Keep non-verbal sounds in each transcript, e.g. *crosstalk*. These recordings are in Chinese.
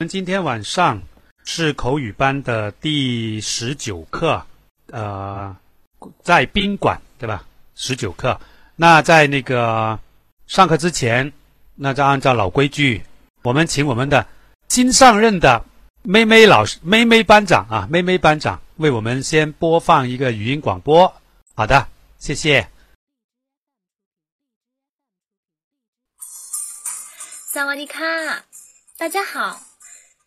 我们今天晚上是口语班的第十九课，呃，在宾馆对吧？十九课。那在那个上课之前，那就按照老规矩，我们请我们的新上任的妹妹老师、妹妹班长啊，妹妹班长为我们先播放一个语音广播。好的，谢谢。萨瓦迪卡，大家好，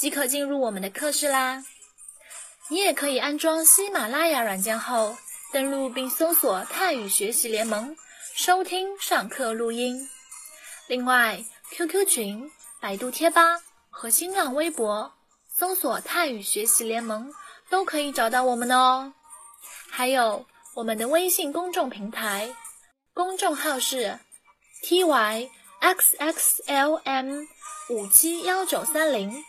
即可进入我们的课室啦。你也可以安装喜马拉雅软件后，登录并搜索“泰语学习联盟”，收听上课录音。另外，QQ 群、百度贴吧和新浪微博搜索“泰语学习联盟”都可以找到我们哦。还有我们的微信公众平台，公众号是 tyxxlm。五七幺九三零，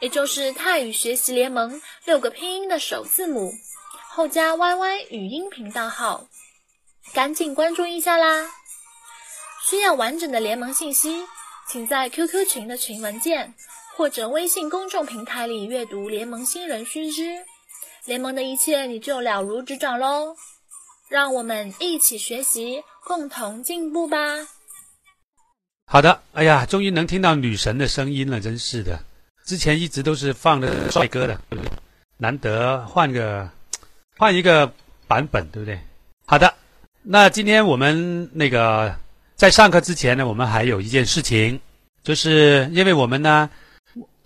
也就是泰语学习联盟六个拼音的首字母，后加 YY 语音频道号，赶紧关注一下啦！需要完整的联盟信息，请在 QQ 群的群文件或者微信公众平台里阅读联盟新人须知，联盟的一切你就了如指掌喽！让我们一起学习，共同进步吧！好的，哎呀，终于能听到女神的声音了，真是的。之前一直都是放的帅哥的，难得换个换一个版本，对不对？好的，那今天我们那个在上课之前呢，我们还有一件事情，就是因为我们呢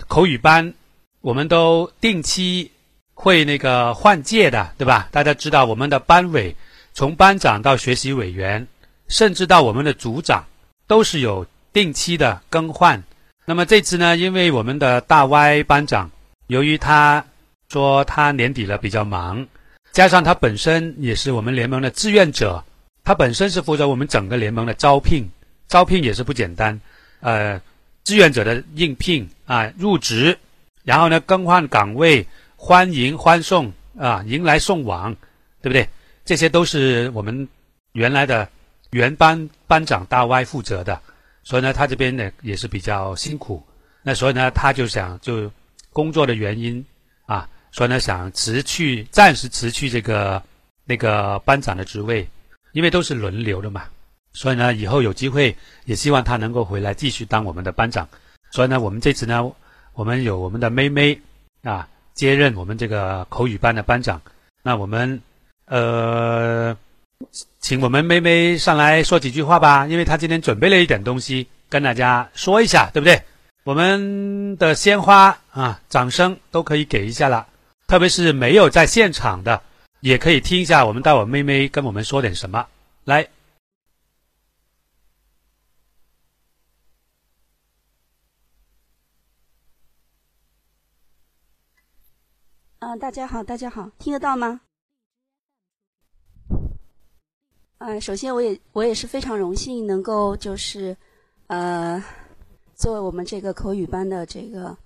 口语班，我们都定期会那个换届的，对吧？大家知道我们的班委从班长到学习委员，甚至到我们的组长。都是有定期的更换。那么这次呢，因为我们的大 Y 班长，由于他说他年底了比较忙，加上他本身也是我们联盟的志愿者，他本身是负责我们整个联盟的招聘，招聘也是不简单。呃，志愿者的应聘啊，入职，然后呢更换岗位，欢迎欢送啊，迎来送往，对不对？这些都是我们原来的。原班班长大 Y 负责的，所以呢，他这边呢也是比较辛苦。那所以呢，他就想就工作的原因啊，所以呢想辞去，暂时辞去这个那个班长的职位，因为都是轮流的嘛。所以呢，以后有机会也希望他能够回来继续当我们的班长。所以呢，我们这次呢，我们有我们的妹妹啊接任我们这个口语班的班长。那我们呃。请我们妹妹上来说几句话吧，因为她今天准备了一点东西跟大家说一下，对不对？我们的鲜花啊，掌声都可以给一下了，特别是没有在现场的，也可以听一下我们待会妹妹跟我们说点什么。来，嗯，大家好，大家好，听得到吗？嗯，首先我也我也是非常荣幸能够就是，呃，作为我们这个口语班的这个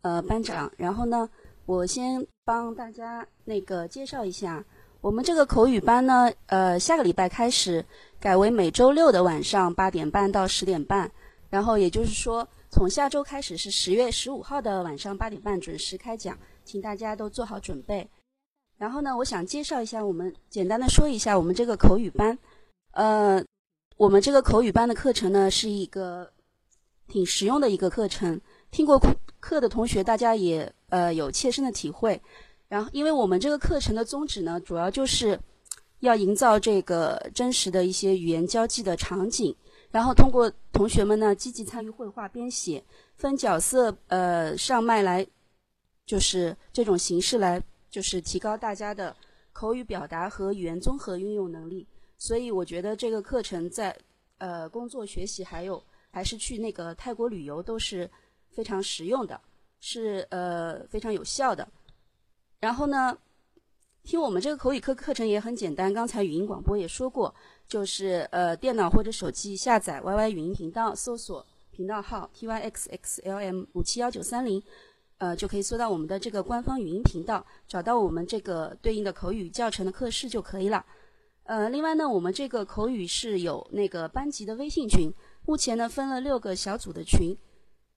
呃班长。然后呢，我先帮大家那个介绍一下，我们这个口语班呢，呃，下个礼拜开始改为每周六的晚上八点半到十点半。然后也就是说，从下周开始是十月十五号的晚上八点半准时开讲，请大家都做好准备。然后呢，我想介绍一下，我们简单的说一下我们这个口语班。呃，我们这个口语班的课程呢，是一个挺实用的一个课程。听过课的同学，大家也呃有切身的体会。然后，因为我们这个课程的宗旨呢，主要就是要营造这个真实的一些语言交际的场景，然后通过同学们呢积极参与绘画编写，分角色呃上麦来，就是这种形式来。就是提高大家的口语表达和语言综合运用能力，所以我觉得这个课程在呃工作学习还有还是去那个泰国旅游都是非常实用的。是呃非常有效的。然后呢，听我们这个口语课课程也很简单，刚才语音广播也说过，就是呃电脑或者手机下载 YY 语音频道，搜索频道号 TYXXLM 五七幺九三零。呃，就可以搜到我们的这个官方语音频道，找到我们这个对应的口语教程的课室就可以了。呃，另外呢，我们这个口语是有那个班级的微信群，目前呢分了六个小组的群，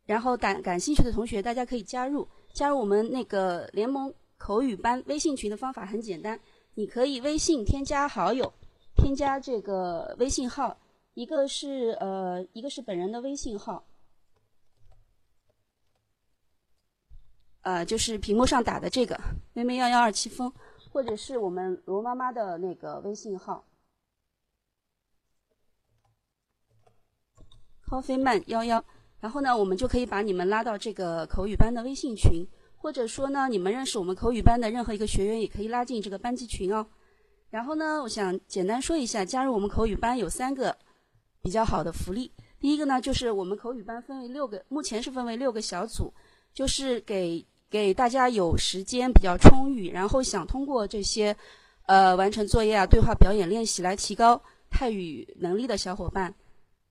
然后感感兴趣的同学大家可以加入。加入我们那个联盟口语班微信群的方法很简单，你可以微信添加好友，添加这个微信号，一个是呃，一个是本人的微信号。呃，就是屏幕上打的这个妹妹幺幺二七风，或者是我们罗妈妈的那个微信号，coffee man 幺幺，然后呢，我们就可以把你们拉到这个口语班的微信群，或者说呢，你们认识我们口语班的任何一个学员，也可以拉进这个班级群哦。然后呢，我想简单说一下，加入我们口语班有三个比较好的福利。第一个呢，就是我们口语班分为六个，目前是分为六个小组，就是给。给大家有时间比较充裕，然后想通过这些，呃，完成作业啊、对话表演练习来提高泰语能力的小伙伴，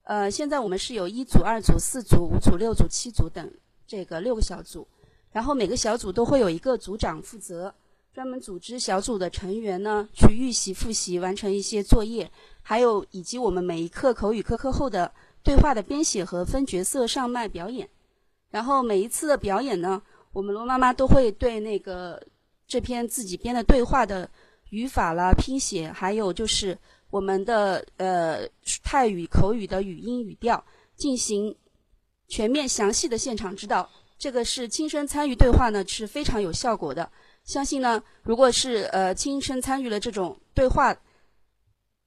呃，现在我们是有一组、二组、四组、五组、六组、七组等这个六个小组，然后每个小组都会有一个组长负责，专门组织小组的成员呢去预习、复习、完成一些作业，还有以及我们每一课口语课课后的对话的编写和分角色上麦表演，然后每一次的表演呢。我们罗妈妈都会对那个这篇自己编的对话的语法啦、拼写，还有就是我们的呃泰语口语的语音语调进行全面详细的现场指导。这个是亲身参与对话呢，是非常有效果的。相信呢，如果是呃亲身参与了这种对话，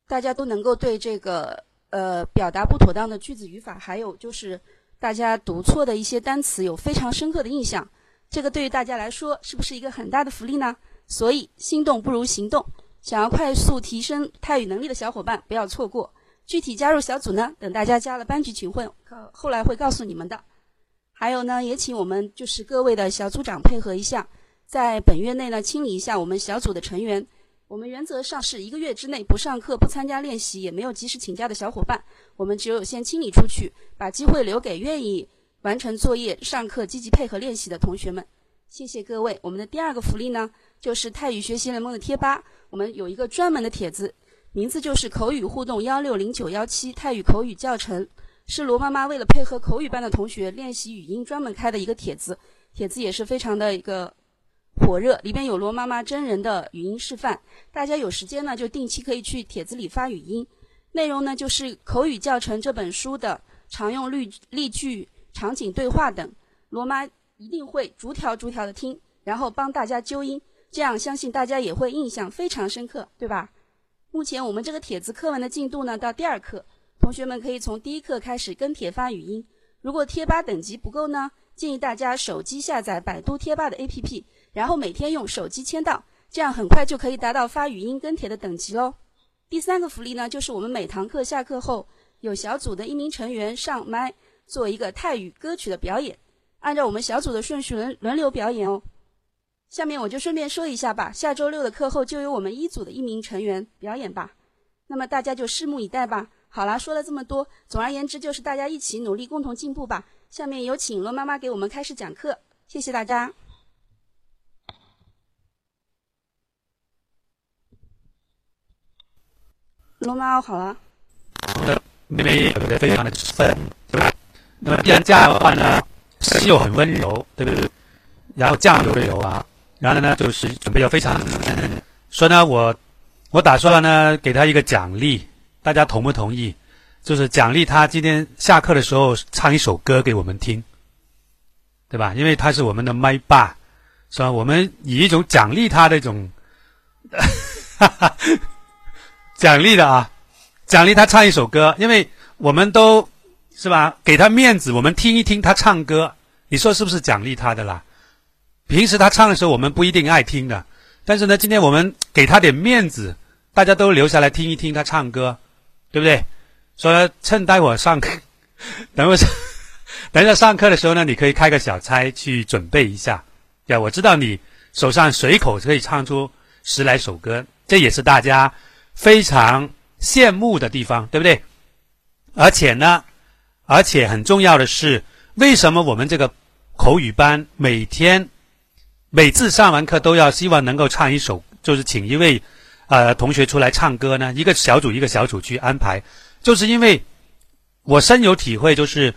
大家都能够对这个呃表达不妥当的句子语法，还有就是大家读错的一些单词有非常深刻的印象。这个对于大家来说是不是一个很大的福利呢？所以心动不如行动，想要快速提升泰语能力的小伙伴不要错过。具体加入小组呢，等大家加了班级群会，后来会告诉你们的。还有呢，也请我们就是各位的小组长配合一下，在本月内呢清理一下我们小组的成员。我们原则上是一个月之内不上课、不参加练习、也没有及时请假的小伙伴，我们只有先清理出去，把机会留给愿意。完成作业、上课、积极配合练习的同学们，谢谢各位。我们的第二个福利呢，就是泰语学习联盟的贴吧。我们有一个专门的帖子，名字就是“口语互动幺六零九幺七泰语口语教程”，是罗妈妈为了配合口语班的同学练习语音专门开的一个帖子。帖子也是非常的一个火热，里边有罗妈妈真人的语音示范。大家有时间呢，就定期可以去帖子里发语音。内容呢，就是《口语教程》这本书的常用例例句。场景对话等，罗妈一定会逐条逐条的听，然后帮大家纠音，这样相信大家也会印象非常深刻，对吧？目前我们这个帖子课文的进度呢，到第二课，同学们可以从第一课开始跟帖发语音。如果贴吧等级不够呢，建议大家手机下载百度贴吧的 APP，然后每天用手机签到，这样很快就可以达到发语音跟帖的等级喽。第三个福利呢，就是我们每堂课下课后，有小组的一名成员上麦。做一个泰语歌曲的表演，按照我们小组的顺序轮轮流表演哦。下面我就顺便说一下吧，下周六的课后就由我们一组的一名成员表演吧。那么大家就拭目以待吧。好啦，说了这么多，总而言之就是大家一起努力，共同进步吧。下面有请罗妈妈给我们开始讲课，谢谢大家。罗妈好了。妹妹非常的分，那么，既然这样的话呢，声音又很温柔，对不对？然后酱油的油啊，然后呢，就是准备要非常，说呢，我我打算呢，给他一个奖励，大家同不同意？就是奖励他今天下课的时候唱一首歌给我们听，对吧？因为他是我们的麦霸，是吧？我们以一种奖励他的一种，*laughs* 奖励的啊，奖励他唱一首歌，因为我们都。是吧？给他面子，我们听一听他唱歌，你说是不是奖励他的啦？平时他唱的时候，我们不一定爱听的，但是呢，今天我们给他点面子，大家都留下来听一听他唱歌，对不对？说趁待会上课，*laughs* 等会 *laughs* 等一下上课的时候呢，你可以开个小差去准备一下。呀，我知道你手上随口可以唱出十来首歌，这也是大家非常羡慕的地方，对不对？而且呢，而且很重要的是，为什么我们这个口语班每天每次上完课都要希望能够唱一首，就是请一位呃同学出来唱歌呢？一个小组一个小组去安排，就是因为我深有体会，就是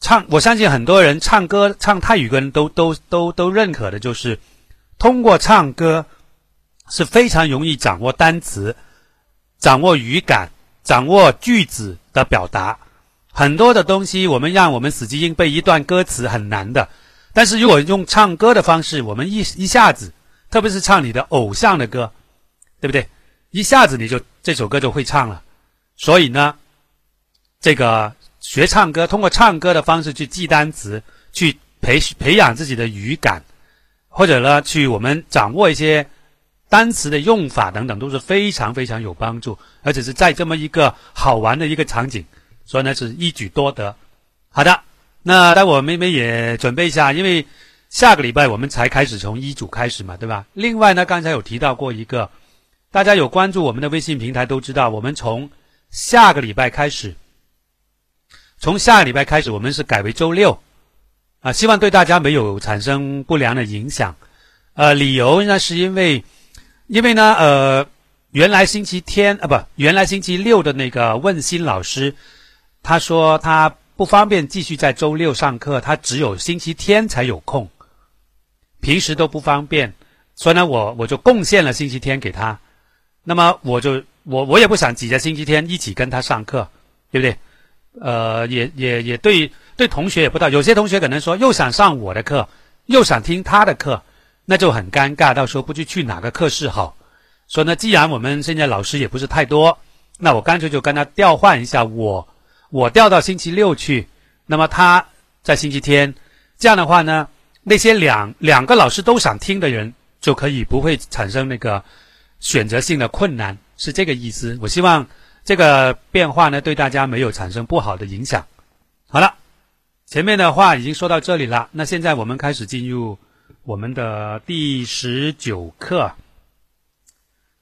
唱，我相信很多人唱歌唱泰语歌都都都都认可的，就是通过唱歌是非常容易掌握单词、掌握语感、掌握句子。的表达很多的东西，我们让我们死记硬背一段歌词很难的。但是如果用唱歌的方式，我们一一下子，特别是唱你的偶像的歌，对不对？一下子你就这首歌就会唱了。所以呢，这个学唱歌，通过唱歌的方式去记单词，去培培养自己的语感，或者呢，去我们掌握一些。单词的用法等等都是非常非常有帮助，而且是在这么一个好玩的一个场景，所以呢是一举多得。好的，那待会妹妹也准备一下，因为下个礼拜我们才开始从一组开始嘛，对吧？另外呢，刚才有提到过一个，大家有关注我们的微信平台都知道，我们从下个礼拜开始，从下个礼拜开始我们是改为周六啊，希望对大家没有产生不良的影响。呃，理由呢是因为。因为呢，呃，原来星期天啊，不，原来星期六的那个问心老师，他说他不方便继续在周六上课，他只有星期天才有空，平时都不方便，所以呢，我我就贡献了星期天给他。那么我就我我也不想挤在星期天一起跟他上课，对不对？呃，也也也对对同学也不道，有些同学可能说又想上我的课，又想听他的课。那就很尴尬，到时候不知去哪个课室好。所以呢，既然我们现在老师也不是太多，那我干脆就跟他调换一下，我我调到星期六去，那么他在星期天。这样的话呢，那些两两个老师都想听的人，就可以不会产生那个选择性的困难，是这个意思。我希望这个变化呢，对大家没有产生不好的影响。好了，前面的话已经说到这里了，那现在我们开始进入。我们的第十九课，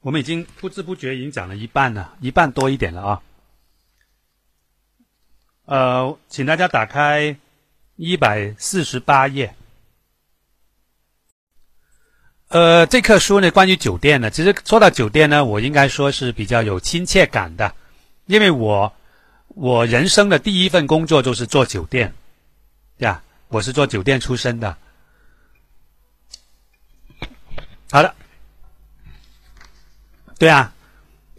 我们已经不知不觉已经讲了一半了，一半多一点了啊。呃，请大家打开一百四十八页。呃，这课书呢，关于酒店的，其实说到酒店呢，我应该说是比较有亲切感的，因为我我人生的第一份工作就是做酒店，呀，我是做酒店出身的。好的，对啊，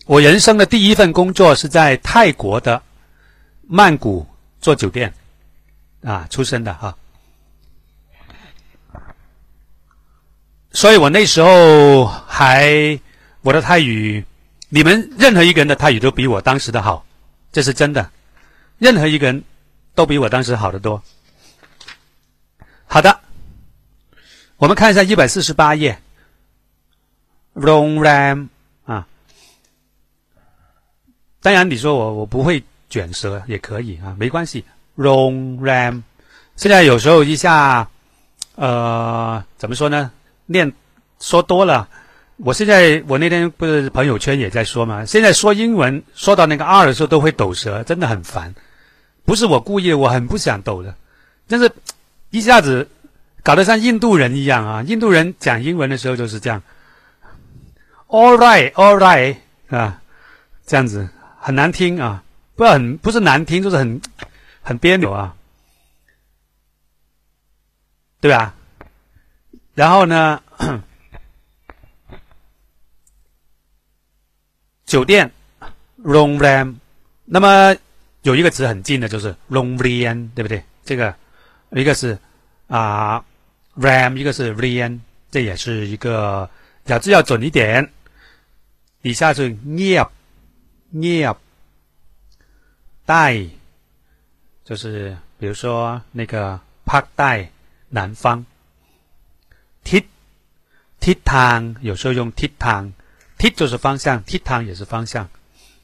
我人生的第一份工作是在泰国的曼谷做酒店。啊出身的哈，所以我那时候还我的泰语，你们任何一个人的泰语都比我当时的好，这是真的，任何一个人都比我当时好得多。好的，我们看一下一百四十八页。Ram 啊，当然你说我我不会卷舌也可以啊，没关系。Long Ram，现在有时候一下，呃，怎么说呢？念说多了，我现在我那天不是朋友圈也在说嘛，现在说英文说到那个 R 的时候都会抖舌，真的很烦。不是我故意，我很不想抖的，但是一下子搞得像印度人一样啊！印度人讲英文的时候就是这样。All right, all right，啊，这样子很难听啊，不很不是难听，就是很很别扭啊，对吧？然后呢，*coughs* 酒店 room，那么有一个词很近的就是 room，对不对？这个一个是啊 ram，一个是 rian，这也是一个咬字要准一点。底下是 near near 带，就是比如说那个帕带南方，tit tit 汤有时候用 tit 汤，tit 就是方向，tit 汤也是方向，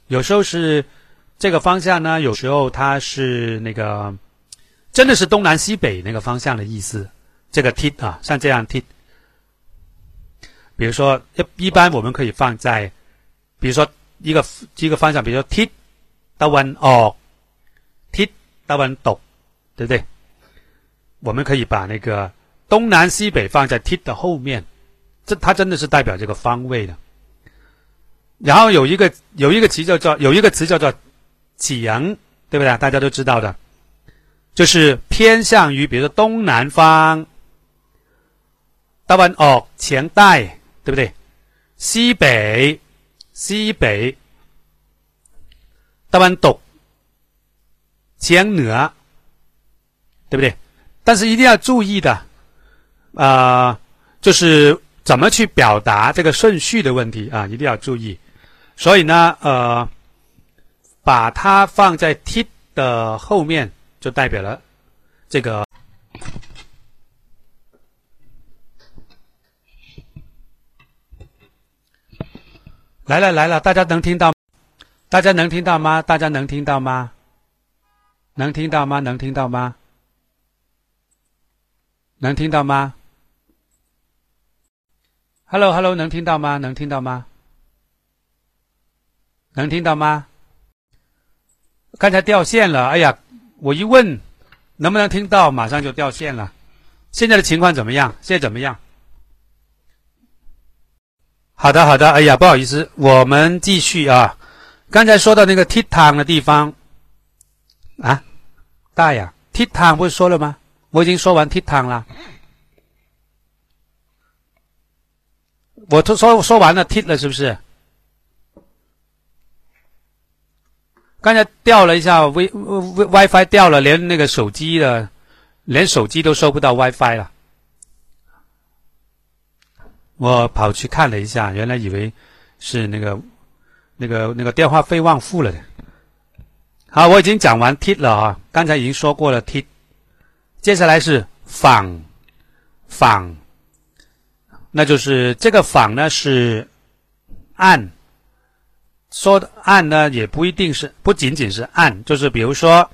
有时候是这个方向呢，有时候它是那个真的是东南西北那个方向的意思。这个 t 啊，像这样 t，比如说一一般我们可以放在，比如说一个一个方向，比如说 tit ตะวันออก，tit ตะวันตก，对不对？我们可以把那个东南西北放在 tit 的后面，这它真的是代表这个方位的。然后有一个有一个词叫做有一个词叫做启阳，对不对？大家都知道的，就是偏向于比如说东南方。ตะวันออกเฉียงใต้对不对西北西北 ตะวันตกเฉียงเหนือ对不对但是一定要注意的啊就是怎么去表达这个顺序的问题啊一定要注意所以呢呃把它放在 t 的后面就代表了这个来了来了，大家能听到？ 大家能听到吗？大家能听到吗？能听到吗？能听到吗？能听到吗？Hello Hello，能听到吗？能听到吗？能听到吗？刚才掉线了，哎呀，我一问能不能听到，马上就掉线了。现在的情况怎么样？现在怎么样？好的，好的。哎呀，不好意思，我们继续啊。刚才说到那个 Titan 的地方啊，大呀，，Titan 不是说了吗？我已经说完 Titan 了。我都说说完了踢了，是不是？刚才掉了一下 Wi Wi-Fi 掉了，连那个手机的，连手机都收不到 WiFi 了。我跑去看了一下，原来以为是那个、那个、那个电话费忘付了的。好，我已经讲完 t 了啊，刚才已经说过了 t，接下来是仿仿，那就是这个仿呢是按，说的按呢也不一定是，不仅仅是按，就是比如说，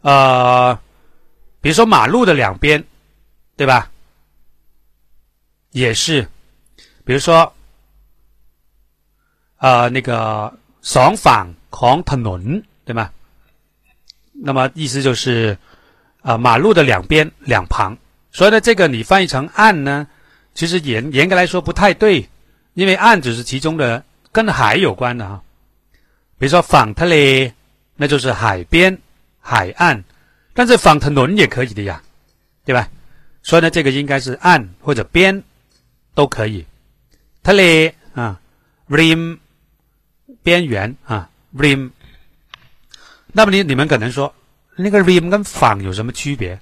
呃，比如说马路的两边，对吧？也是。比如说，呃，那个双ฝั่ของถนน，对吗？那么意思就是，啊，马路的两边两旁。所以呢，这个你翻译成岸呢，其实严严格来说不太对，因为岸只是其中的跟海有关的哈。比如说ฝั่งทะเล，那就是海边海岸，但是ฝั่งถนน也可以的呀，对吧？所以呢，这个应该是岸或者边都可以。ทะเล啊，rim 边缘啊，rim。那么你你们可能说那个 rim 跟仿有什么区别？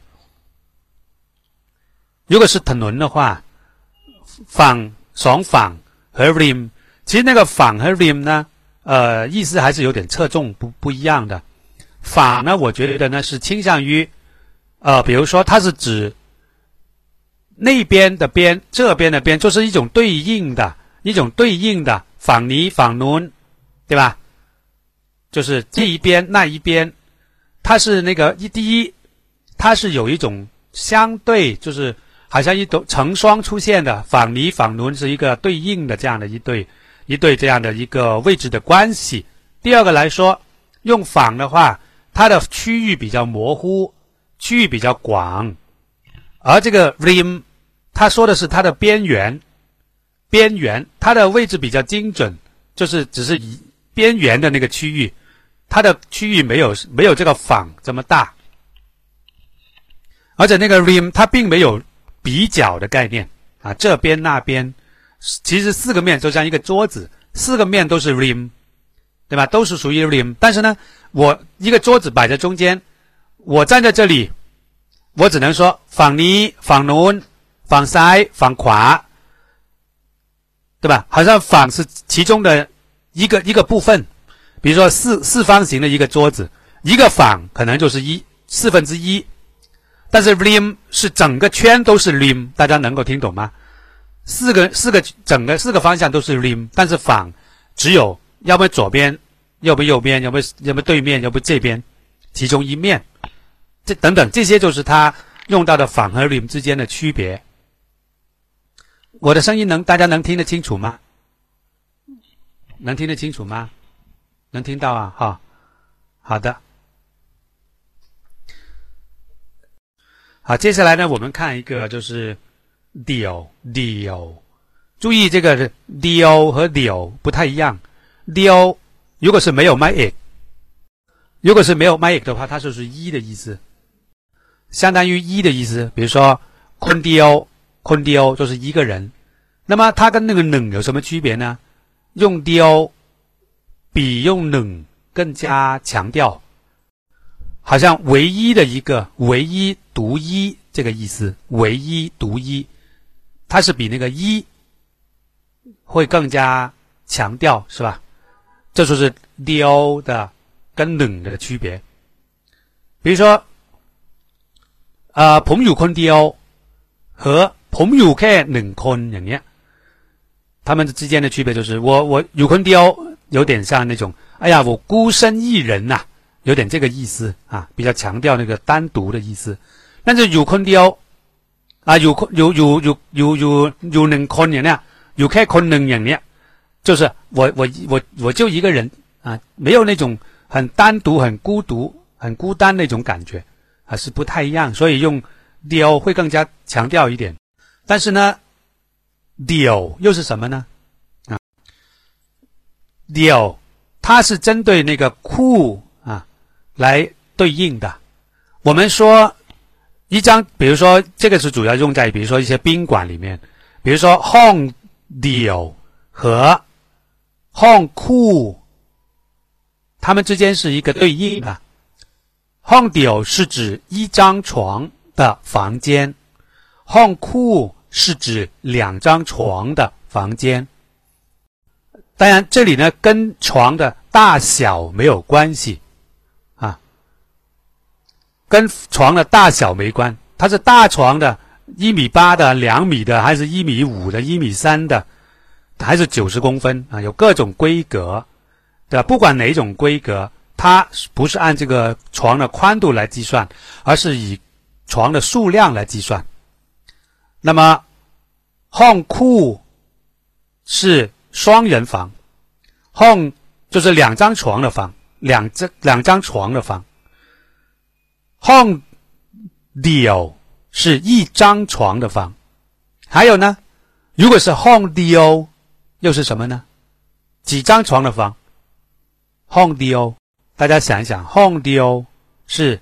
如果是腾轮的话，仿仿仿和 rim，其实那个仿和 rim 呢，呃，意思还是有点侧重，不不一样的。仿呢，我觉得呢，是倾向于呃比如说它是指那边的边，这边的边，就是一种对应的，一种对应的，仿泥仿轮。对吧？就是这一边那一边，它是那个一第一，它是有一种相对，就是好像一种成双出现的仿离仿轮是一个对应的这样的一对一对这样的一个位置的关系。第二个来说，用仿的话，它的区域比较模糊，区域比较广，而这个 rim。他说的是它的边缘，边缘，它的位置比较精准，就是只是一边缘的那个区域，它的区域没有没有这个仿这么大，而且那个 rim 它并没有比较的概念啊，这边那边，其实四个面就像一个桌子，四个面都是 rim，对吧？都是属于 rim，但是呢，我一个桌子摆在中间，我站在这里，我只能说仿尼仿奴。仿塞仿垮，对吧？好像仿是其中的一个一个部分，比如说四四方形的一个桌子，一个方可能就是一四分之一，但是 rim 是整个圈都是 rim，大家能够听懂吗？四个四个整个四个方向都是 rim，但是方只有要不左边，要不右边，要不要不对面，要不这边其中一面。这等等，这些就是它用到的反和 rim 之间的区别。我的声音能大家能听得清楚吗？能听得清楚吗？能听到啊，哈，好的。好，接下来呢，我们看一个就是 deal，deal。注意这个 deal 和 deal 不太一样。deal 如果是没有 my it，如果是没有 my it 的话，它就是一的意思，相当于一的意思。比如说 con deal，con deal 就是一个人。那么它跟那个冷有什么区别呢？用 deal 比用冷更加强调。好像唯一的一个，唯一独一这个意思，唯一独一，它是比那个一会更加强调，是吧？这就是 do 的跟冷的区别。比如说，呃，朋友坤 do 和朋友开冷坤อย่างเงี้ย， 他们之间的区别就是，我我有坤 do 有点像那种，哎呀，我孤身一人呐。有点这个意思啊，比较强调那个单独的意思。但是有坤雕啊，有有有有有有有能坤人呢，有开坤能人呢，就是我我我我就一个人啊，没有那种很单独、很孤独、很孤单那种感觉啊，是不太一样。所以用雕会更加强调一点。但是呢，deal 又是什么呢？啊，，deal，它是针对那个酷。来对应的，我们说一张，比如说这个是主要用在，比如说一些宾馆里面，比如说 home deal 和 home cool，它们之间是一个对应的。home deal 是指一张床的房间，home cool 是指两张床的房间。当然，这里呢跟床的大小没有关系啊。跟床的大小没关，它是大床的，一米八的、两米的，还是一米五的、一米三的，还是九十公分啊？有各种规格，对吧？不管哪种规格，它不是按这个床的宽度来计算，而是以床的数量来计算。那么，home cool 是双人房，home 就是两张床的房，两张两张床的房。home deal 是一张床的房，还有呢，如果是 home deal 又是什么呢？几张床的房？home deal 大家想一想，home deal 是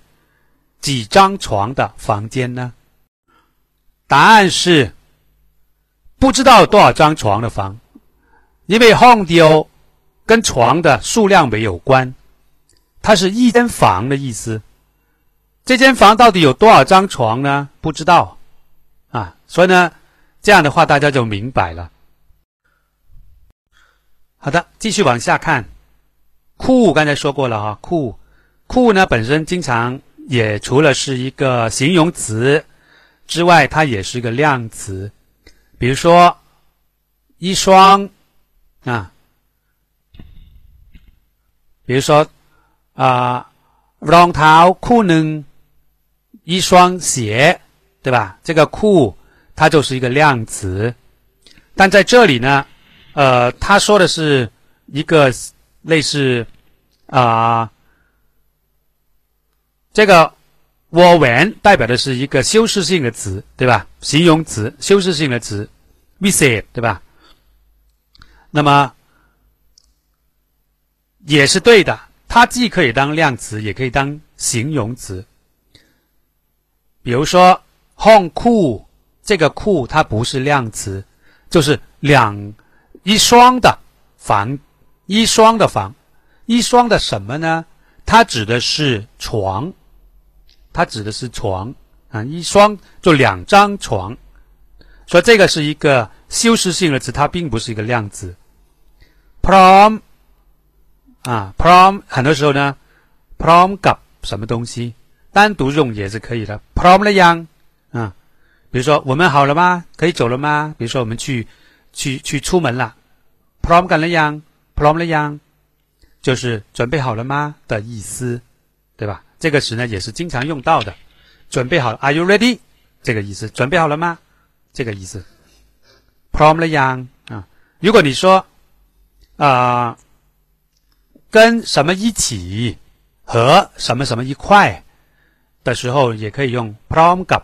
几张床的房间呢？答案是不知道多少张床的房，因为 home deal 跟床的数量没有关，它是一间房的意思。这间房到底有多少张床呢？不知道，啊，所以呢，这样的话大家就明白了。好的，继续往下看，酷刚才说过了哈，酷酷呢本身经常也除了是一个形容词之外它也是一个量词。比如说一双啊。比如说啊 long 呢一双鞋对吧？这个 cool 它就是一个量词。但在这里呢呃他说的是一个类似啊这个 when 代表的是一个修饰性的词，对吧？形容词，修饰性的词，visit，对吧？那么也是对的，它既可以当量词，也可以当形容词。比如说，home cool 这个 cool 它不是量词，就是两一双的房，一双的房，一双的什么呢？它指的是床，它指的是床啊，一双就两张床，所以这个是一个修饰性的词，它并不是一个量词。prom 啊，prom 很多时候呢，prom กับ什么东西？单独用也是可以的。prom 了样啊，比如说我们好了吗？可以走了吗？比如说我们去去去出门了，prom 干了样，prom 了样，就是准备好了吗的意思，对吧？这个词呢也是经常用到的。准备好了，Are you ready？这个意思，准备好了吗？这个意思。Prom 了 yang 啊，如果你说啊，跟什么一起和什么什么一块的时候，也可以用 prom กับ。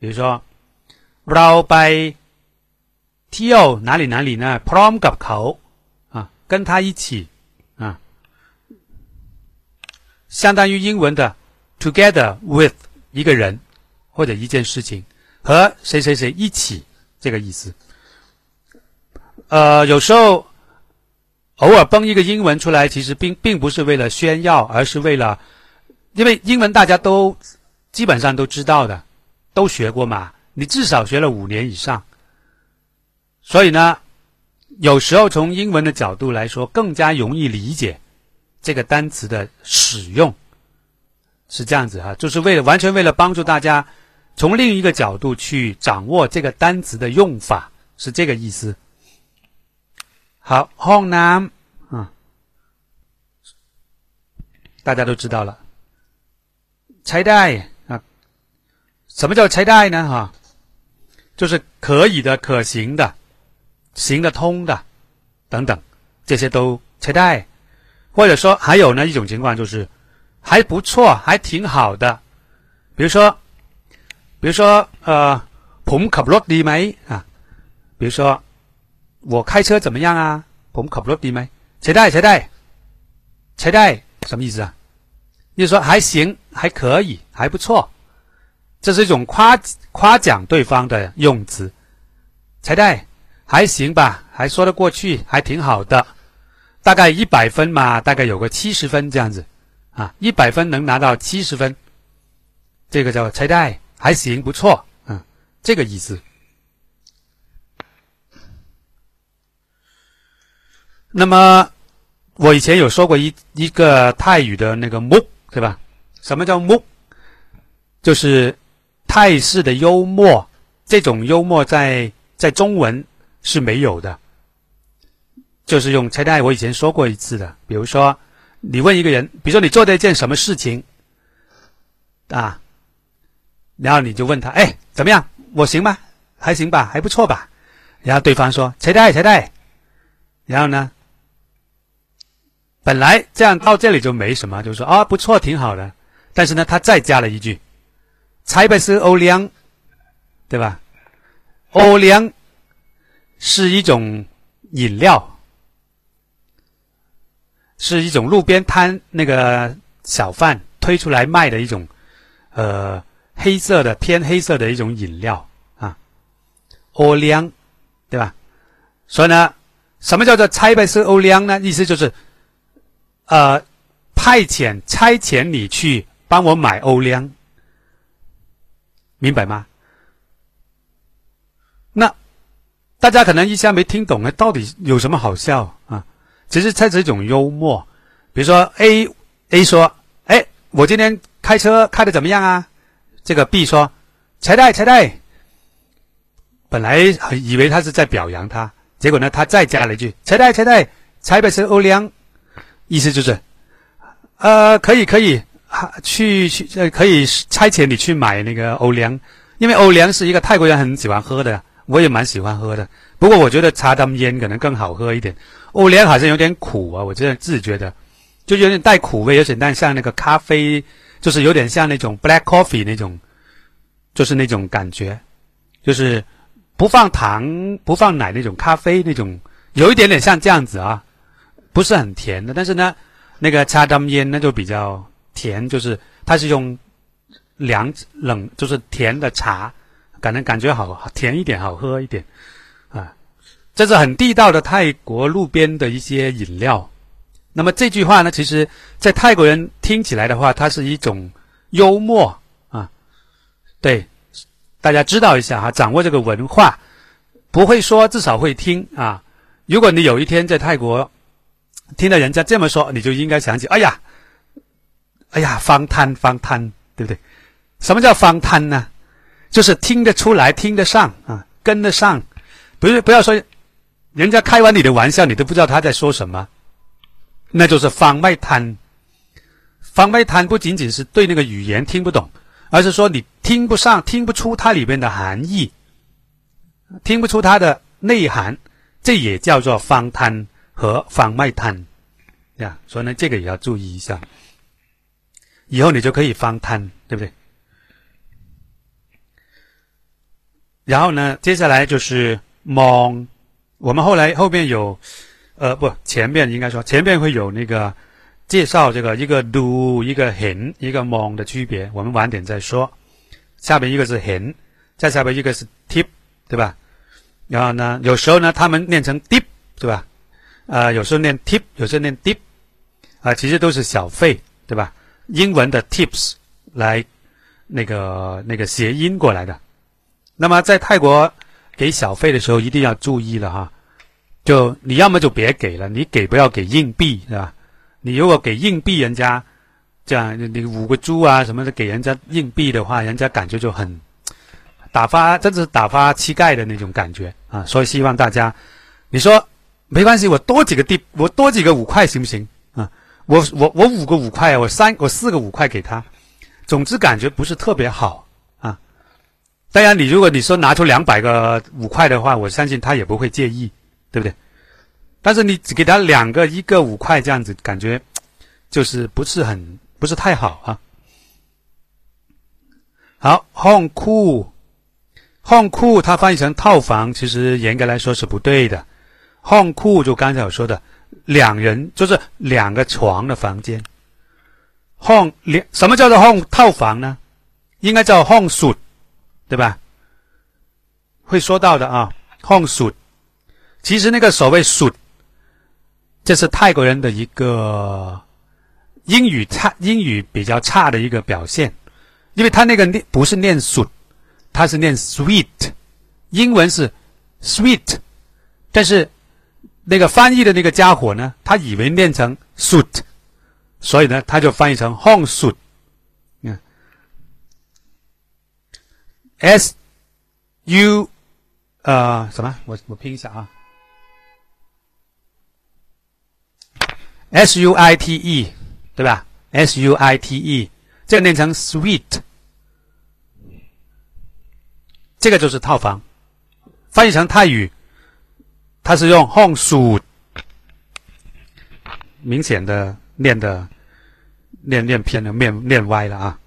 比如说เราไปเที่ยว哪里哪里呢？prom กับเขา啊，跟他一起啊， 相当于英文的 together with 一个人或者一件事情和谁谁谁一起这个意思。呃，有时候偶尔蹦一个英文出来，其实并并不是为了炫耀，而是为了，因为英文大家都基本上都知道的，都学过嘛，你至少学了五年以上，所以呢，有时候从英文的角度来说，更加容易理解这个单词的使用，是这样子哈，就是为了完全为了帮助大家从另一个角度去掌握这个单词的用法，是这个意思。好，ห้องน้ำ啊，大家都知道了。ใช้ได้啊，什么叫ใช้ได้呢？哈，就是可以的、可行的、行得通的等等，这些都ใช้ได้。 或者说还有呢一种情况就是还不错，还挺好的。比如说，比如说呃，ผมขับรถดีไหม啊？比如说。我开车怎么样啊？ผมขับรถดีไหมใช้ได้ใช้ได้ใช้ได้什么意思啊？就是说还行，还可以，还不错。这是一种夸夸奖对方的用词。ใช้ได้还行吧，还说得过去，还挺好的。 大概一百分嘛，大概有个七十分这样子，啊，一百分能拿到七十分，这个叫拆带，还行，不错，嗯，这个意思。那么，我以前有说过一一个泰语的那个木，对吧？什么叫木？就是泰式的幽默，这种幽默在在中文是没有的。就是用拆代，我以前说过一次的。比如说，你问一个人，比如说你做了一件什么事情啊，然后你就问他，哎，怎么样？我行吗？还行吧？还不错吧？然后对方说拆代拆代，然后呢？本来这样到这里就没什么，就说啊不错，挺好的。但是呢，他再加了一句“猜呗是欧良”，对吧？欧良是一种饮料，是一种路边摊那个小贩推出来卖的一种呃黑色的偏黑色的一种饮料啊，欧良，对吧？所以呢，什么叫做“猜呗是欧良”呢？意思就是。呃，派遣差遣你去帮我买欧粮，明白吗？那大家可能一下没听懂啊，到底有什么好笑啊？其实这是一种幽默。比如说 A A 说：“哎，我今天开车开的怎么样啊？”这个 B 说：“才带才带。”本来以为他是在表扬他，结果呢，他再加了一句：“才带才带，才不是欧粮。”意思就是，呃，可以可以，去去，可以差遣你去买那个欧粮，因为欧粮是一个泰国人很喜欢喝的，我也蛮喜欢喝的。不过我觉得茶当烟可能更好喝一点，欧莲好像有点苦啊，我真的自己觉得，就有点带苦味，有点但像那个咖啡，就是有点像那种 black coffee 那种，就是那种感觉，就是不放糖不放奶那种咖啡那种，有一点点像这样子啊。不是很甜的，但是呢，那个茶当烟那就比较甜，就是它是用凉冷，就是甜的茶，感觉感觉好甜一点，好喝一点。这是很地道的泰国路边的一些饮料。那么这句话呢，其实在泰国人听起来的话，它是一种幽默啊。对，大家知道一下哈，掌握这个文化，不会说，至少会听啊。如果你有一天在泰国，听到人家这么说，你就应该想起，哎呀，哎呀，方摊方摊，对不对？什么叫方摊呢？就是听得出来，听得上啊，跟得上。不是，不要说人家开完你的玩笑，你都不知道他在说什么，那就是方外滩。方外滩不仅仅是对那个语言听不懂，而是说你听不上、听不出它里面的含义，听不出它的内涵，这也叫做方滩和方外滩呀。所以呢，这个也要注意一下。以后你就可以方滩，对不对？然后呢，接下来就是蒙。我们后来后面有，呃，不，前面应该说前面会有那个介绍这个一个 do 一个 hen 一个 mon 的区别，我们晚点再说。下边一个是 hen，再下边一个是 tip，对吧？然后呢，有时候呢，他们念成 dip，对吧？呃，有时候念 tip，有时候念 dip，啊，其实都是小费，对吧？英文的 tips 来那个那个谐音过来的。那么在泰国。给小费的时候一定要注意了哈，就你要么就别给了，你给不要给硬币是吧？你如果给硬币，人家这样你五个猪啊什么的给人家硬币的话，人家感觉就很打发，真是打发乞丐的那种感觉啊！所以希望大家，你说没关系，我多几个地，我多几个五块行不行啊？我我我五个五块，我三我四个五块给他，总之感觉不是特别好。当然，你如果你说拿出两百个五块的话，我相信他也不会介意，对不对？但是你只给他两个，一个五块这样子，感觉就是不是很不是太好啊。好，home cool，home cool，它翻译成套房，其实严格来说是不对的。home cool 就刚才我说的，两人就是两个床的房间。home 两什么叫做 home 套房呢？应该叫 home suite。对吧？会说到的啊，Hong Su，。其实那个所谓 suit，这是泰国人的一个英语差、英语比较差的一个表现，因为他那个念不是念 suit，他是念 sweet，英文是 sweet，但是那个翻译的那个家伙呢，他以为念成 suit，所以呢，他就翻译成 home suit。S U 呃什么？我我拼一下啊。S U I T E 对吧？S U I T E 这个念成 sweet，这个就是套房。翻译成泰语，它是用 home suit，明显的念的念念偏了，念念歪了啊。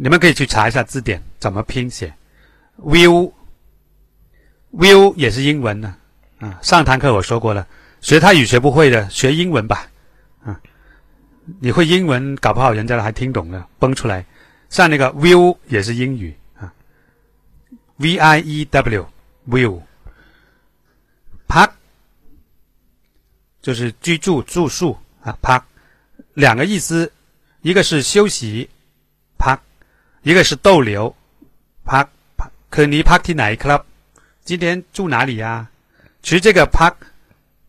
你们可以去查一下字典怎么拼写，view，view 也是英文呢，啊，上堂课我说过了，学泰语学不会的，学英文吧，啊，你会英文，搞不好人家还听懂了，蹦出来，像那个 view 也是英语啊，v i e w，view，park 就是居住住宿啊，park。两个意思，一个是休息，park。一个是逗留，park，可尼 party 哪一 club？今天住哪里呀？其实这个 park，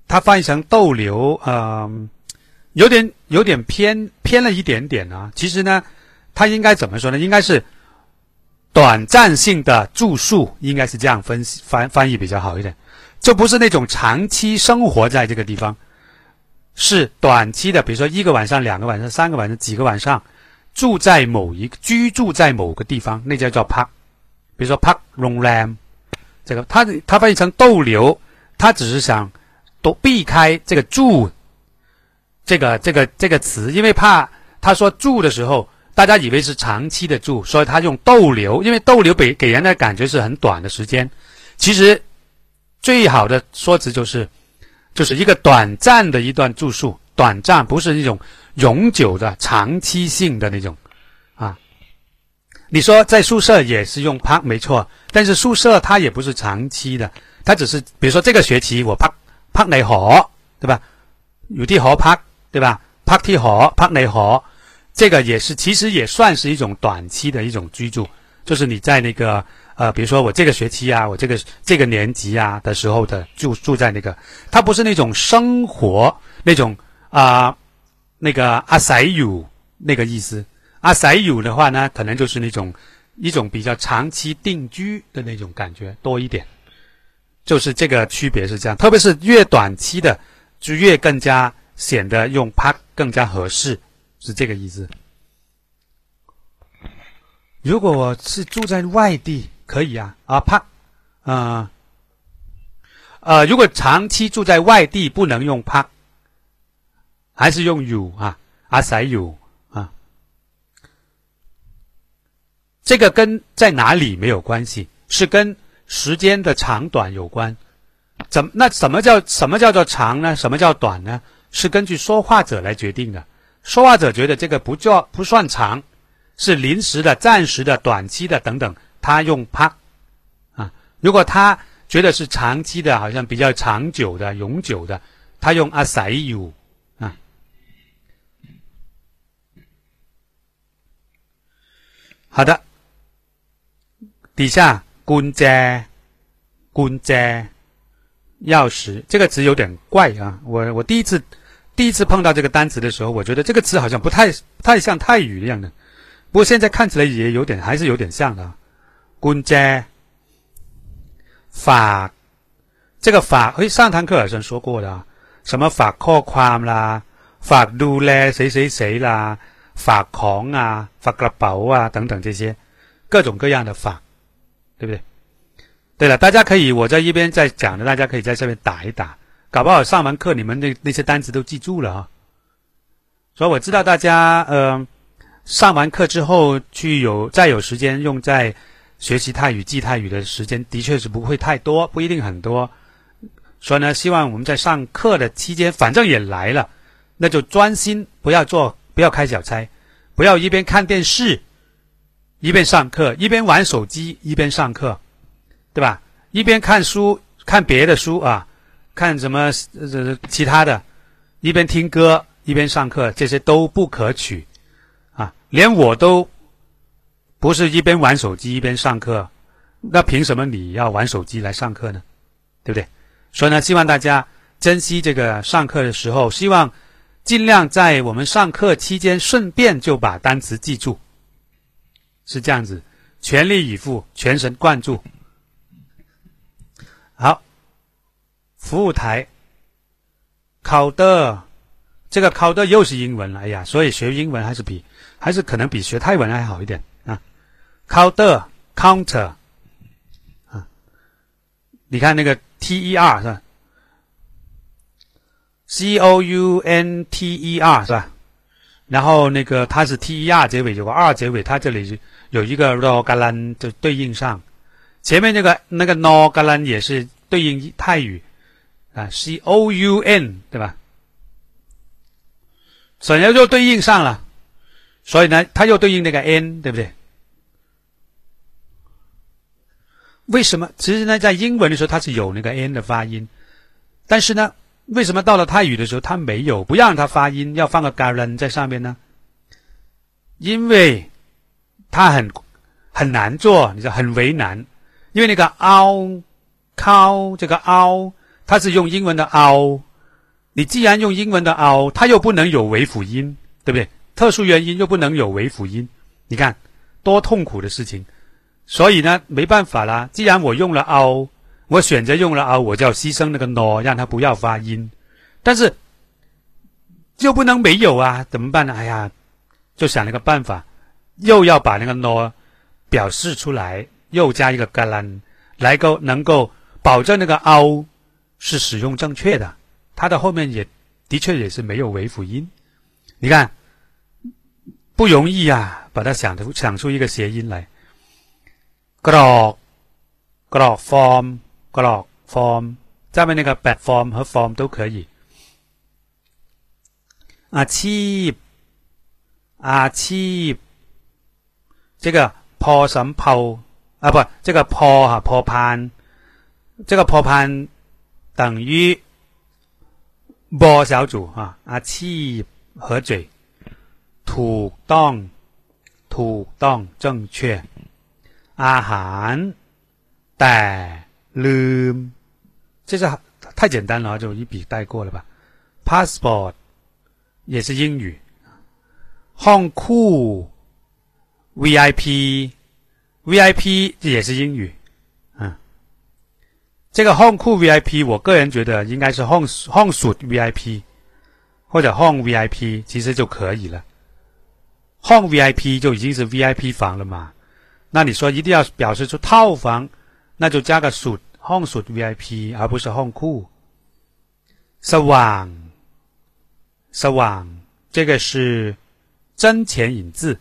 它翻译成逗留，嗯，有点有点偏偏了一点点啊。其实呢，它应该怎么说呢？应该是短暂性的住宿，应该是这样分析翻翻译比较好一点。就不是那种长期生活在这个地方，是短期的，比如说一个晚上、两个晚上、三个晚上、几个晚上。住在某一居住在某个地方，那叫叫 park。比如说 park long lam，这个它它翻译成逗留，它只是想都避开这个住这个这个这个词，因为怕他说住的时候，大家以为是长期的住，所以他用逗留，因为逗留给给人的感觉是很短的时间。其实最好的说辞就是就是一个短暂的一段住宿，短暂不是一种。永久的、长期性的那种，啊，你说在宿舍也是用 park 没错，但是宿舍它也不是长期的，它只是比如说这个学期我 park park 内河，对吧？有地河 park，对吧？park 地河 park 内河，这个也是其实也算是一种短期的一种居住，就是你在那个呃，比如说我这个学期啊，我这个这个年级啊的时候的住住在那个，它不是那种生活那种啊。那个阿塞有那个意思，阿塞有的话呢，可能就是那种一种比较长期定居的那种感觉多一点，就是这个区别是这样。特别是越短期的，就越更加显得用 park 更加合适是这个意思。如果我是住在外地，可以啊啊怕啊呃，如果长期住在外地，不能用 park，还是用 you 啊阿塞 you 啊，这个跟在哪里没有关系，是跟时间的长短有关。怎那什么叫什么叫做长呢？什么叫短呢？是根据说话者来决定的。说话者觉得这个不叫不算长，是临时的、暂时的、短期的等等，他用啪啊。如果他觉得是长期的，好像比较长久的、永久的，他用阿塞 you 啊。好的。底下棍家棍家钥匙这个词有点怪啊。我我第一次第一次碰到这个单词的时候我觉得这个词好像不太不太像泰语一样的。不过现在看起来也有点还是有点像的棍官法这个法哎上堂课好像说过的啊。什么法 call 啦法都嘞谁谁谁啦法狂啊，法格薄啊，等等这些各种各样的法，对不对？对了，大家可以我在一边在讲的，大家可以在下面打一打，搞不好上完课你们那那些单词都记住了啊。所以我知道大家呃，上完课之后去有再有时间用在学习泰语记泰语的时间，的确是不会太多，不一定很多。所以呢，希望我们在上课的期间，反正也来了，那就专心不要做。不要开小差，不要一边看电视一边上课，一边玩手机一边上课。对吧？一边看书，看别的书啊，看什么呃其他的，一边听歌，一边上课，这些都不可取啊！连我都不是一边玩手机一边上课，那凭什么你要玩手机来上课呢？对不对？所以呢，希望大家珍惜这个上课的时候，希望尽量在我们上课期间顺便就把单词记住，是这样子，全力以赴，全神贯注。好，服务台，counter，这个 counter 又是英文了。哎呀，所以学英文还是比，还是可能比学泰文还好一点。啊。counter，counter，啊，你看那个 T E R 是吧？？C O U N T E R 是吧？然后那个它是 T E R 结尾有个 R 结尾，它这里有一个 ro galan 就对应上。前面那个那个 no 格兰也是对应泰语啊，c o u n 对吧？所以就对应上了，所以呢，它又对应那个 n 对不对？为什么？其实呢，在英文的时候它是有那个 n 的发音，但是呢，为什么到了泰语的时候它没有？不让它发音，要放个 g a l a n 在上面呢？因为它很很难做，你知道，很为难。因为那个 “ao” 靠这个 “ao”，它是用英文的 “ao”。你既然用英文的 “ao”，它又不能有尾辅音，对不对？特殊原因又不能有尾辅音，你看多痛苦的事情。所以呢，没办法啦。既然我用了 “ao”，我选择用了 “ao”，我就要牺牲那个 “no”，让它不要发音。但是又不能没有啊，怎么办呢？哎呀，就想了个办法，又要把那个 “no” 表示出来。又加一个 galan 来够能够保证那个 ao 是使用正确的，它的后面也的确也是没有尾辅音。你看不容易呀，把它想出想出一个谐音来。กรอกกรอก form 各落 form，那个 back form 和 form 都可以。阿七，阿七，这个破什破啊不，这个破哈破判，这个破判等于波小组哈，阿七和嘴，土动，土动正确。阿涵，带。ลืม，这是太简单了，就一笔带过了吧。passport 也是英语，ห้องคู่ VIP。VIP 也是英语，嗯，这个 Home 库 VIP，我个人觉得应该是 Home Home Suite VIP 或者 Home VIP，其实就可以了 home VIP 就已经是 VIP 房了嘛。那你说一定要表示出套房，那就加个 suite home suite VIP，而不是 home 库。สว่างสว่าง这个是真前引字。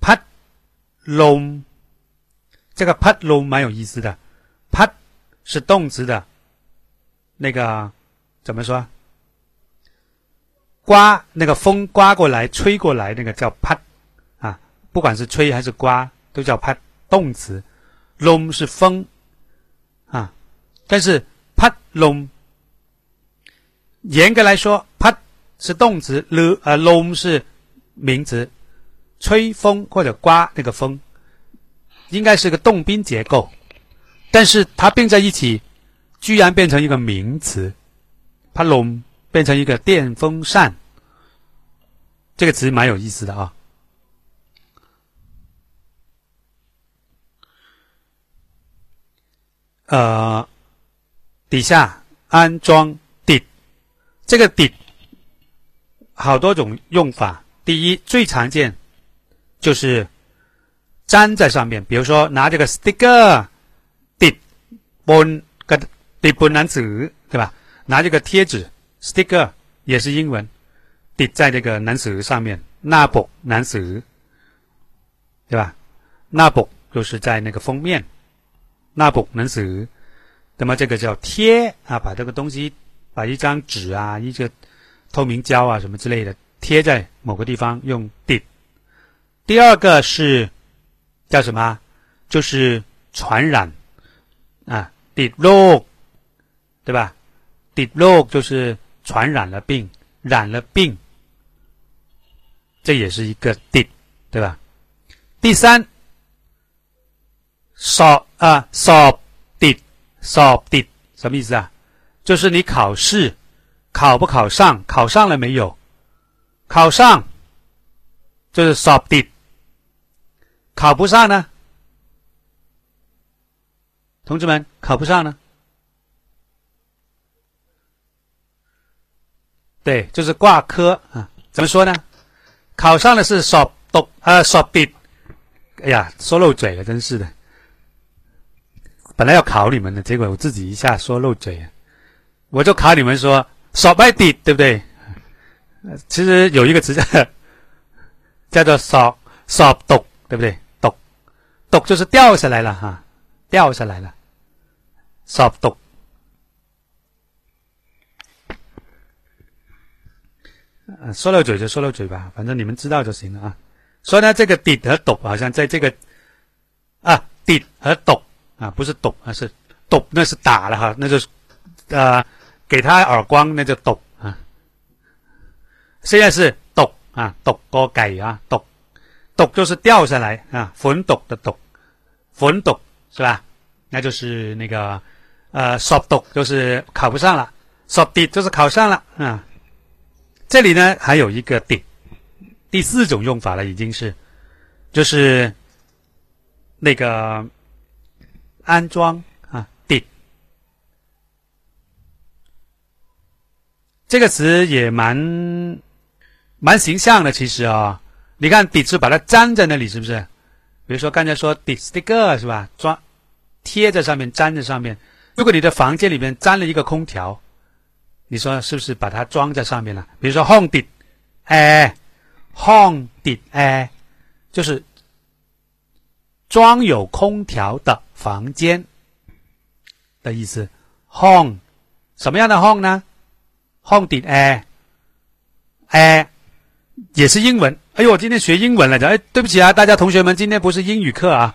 พัดลม这个พัดลม蛮有意思的，พัด是动词的，那个怎么说？刮那个风刮过来、吹过来，那个叫พัด啊，不管是吹还是刮，都叫พัด动词。 龙是风。啊，但是 p a 龙，严格来说 p a 是动词，l 呃龙是名词，吹风或者刮那个风，应该是个动宾结构，但是它并在一起，居然变成一个名词 p a 龙变成一个电风扇，这个词蛮有意思的啊。呃，底下安装 d 这个 d 好多种用法。第一，最常见就是。粘在上面，比如说拿这个 sticker，ติดบน个ติดบนหนังสือ，对吧？拿这个贴纸 sticker 也是英文，ติด在这个หนังสือ上面，หน้าปกหนังสือ，对吧？หน้าปก就是在那个封面， หน้าปกหนังสือ，那么这个叫贴啊，把这个东西，把一张纸啊，一个透明胶啊什么之类的贴在某个地方，用ติด。第二个是。叫什么？就是传染啊，ติดโรค，对吧？ติดโรค就是传染了病，染了病，这也是一个ติด，对吧？第三， สอบ啊，สอบติด，สอบติด什么意思啊？就是你考试考不考上，考上了没有？考上就是สอบติด。考不上呢？同志们，考不上呢？对，就是挂科啊。怎么说呢？考上了是少读啊，少笔。哎呀，说漏嘴了，真是的。 本来要考你们的，结果我自己一下说漏嘴。我就考你们说少拜笔，对不对？其实有一个词叫 *laughs* 叫做少少读，对不对？抖抖就是掉下来了哈，掉下来了。少读，说漏嘴就说漏嘴吧，反正你们知道就行了啊。所以呢，这个底和读好像在这个啊，底和读啊，不是读，而是读，那是打了哈，那就是呃，给他耳光，那就读啊。现在是读啊，读过改啊，读读就是掉下来啊，粉读的读。粉读是吧？那就是那个呃，少读就是考不上了，少低就是考上了啊。这里呢还有一个第第四种用法了，已经是就是那个安装啊，第这个词也蛮蛮形象的，其实啊，你看底是把它粘在那里，是不是？比如说刚才说 sticker 是吧？装贴在上面，粘在上面。如果你的房间里面粘了一个空调，你说是不是把它装在上面了？比如说 home 底哎，home 底哎，就是装有空调的房间的意思。home 什么样的 home 呢？home 底哎哎，也是英文。哎呦，我今天学英文了，哎，对不起啊，大家同学们，今天不是英语课啊。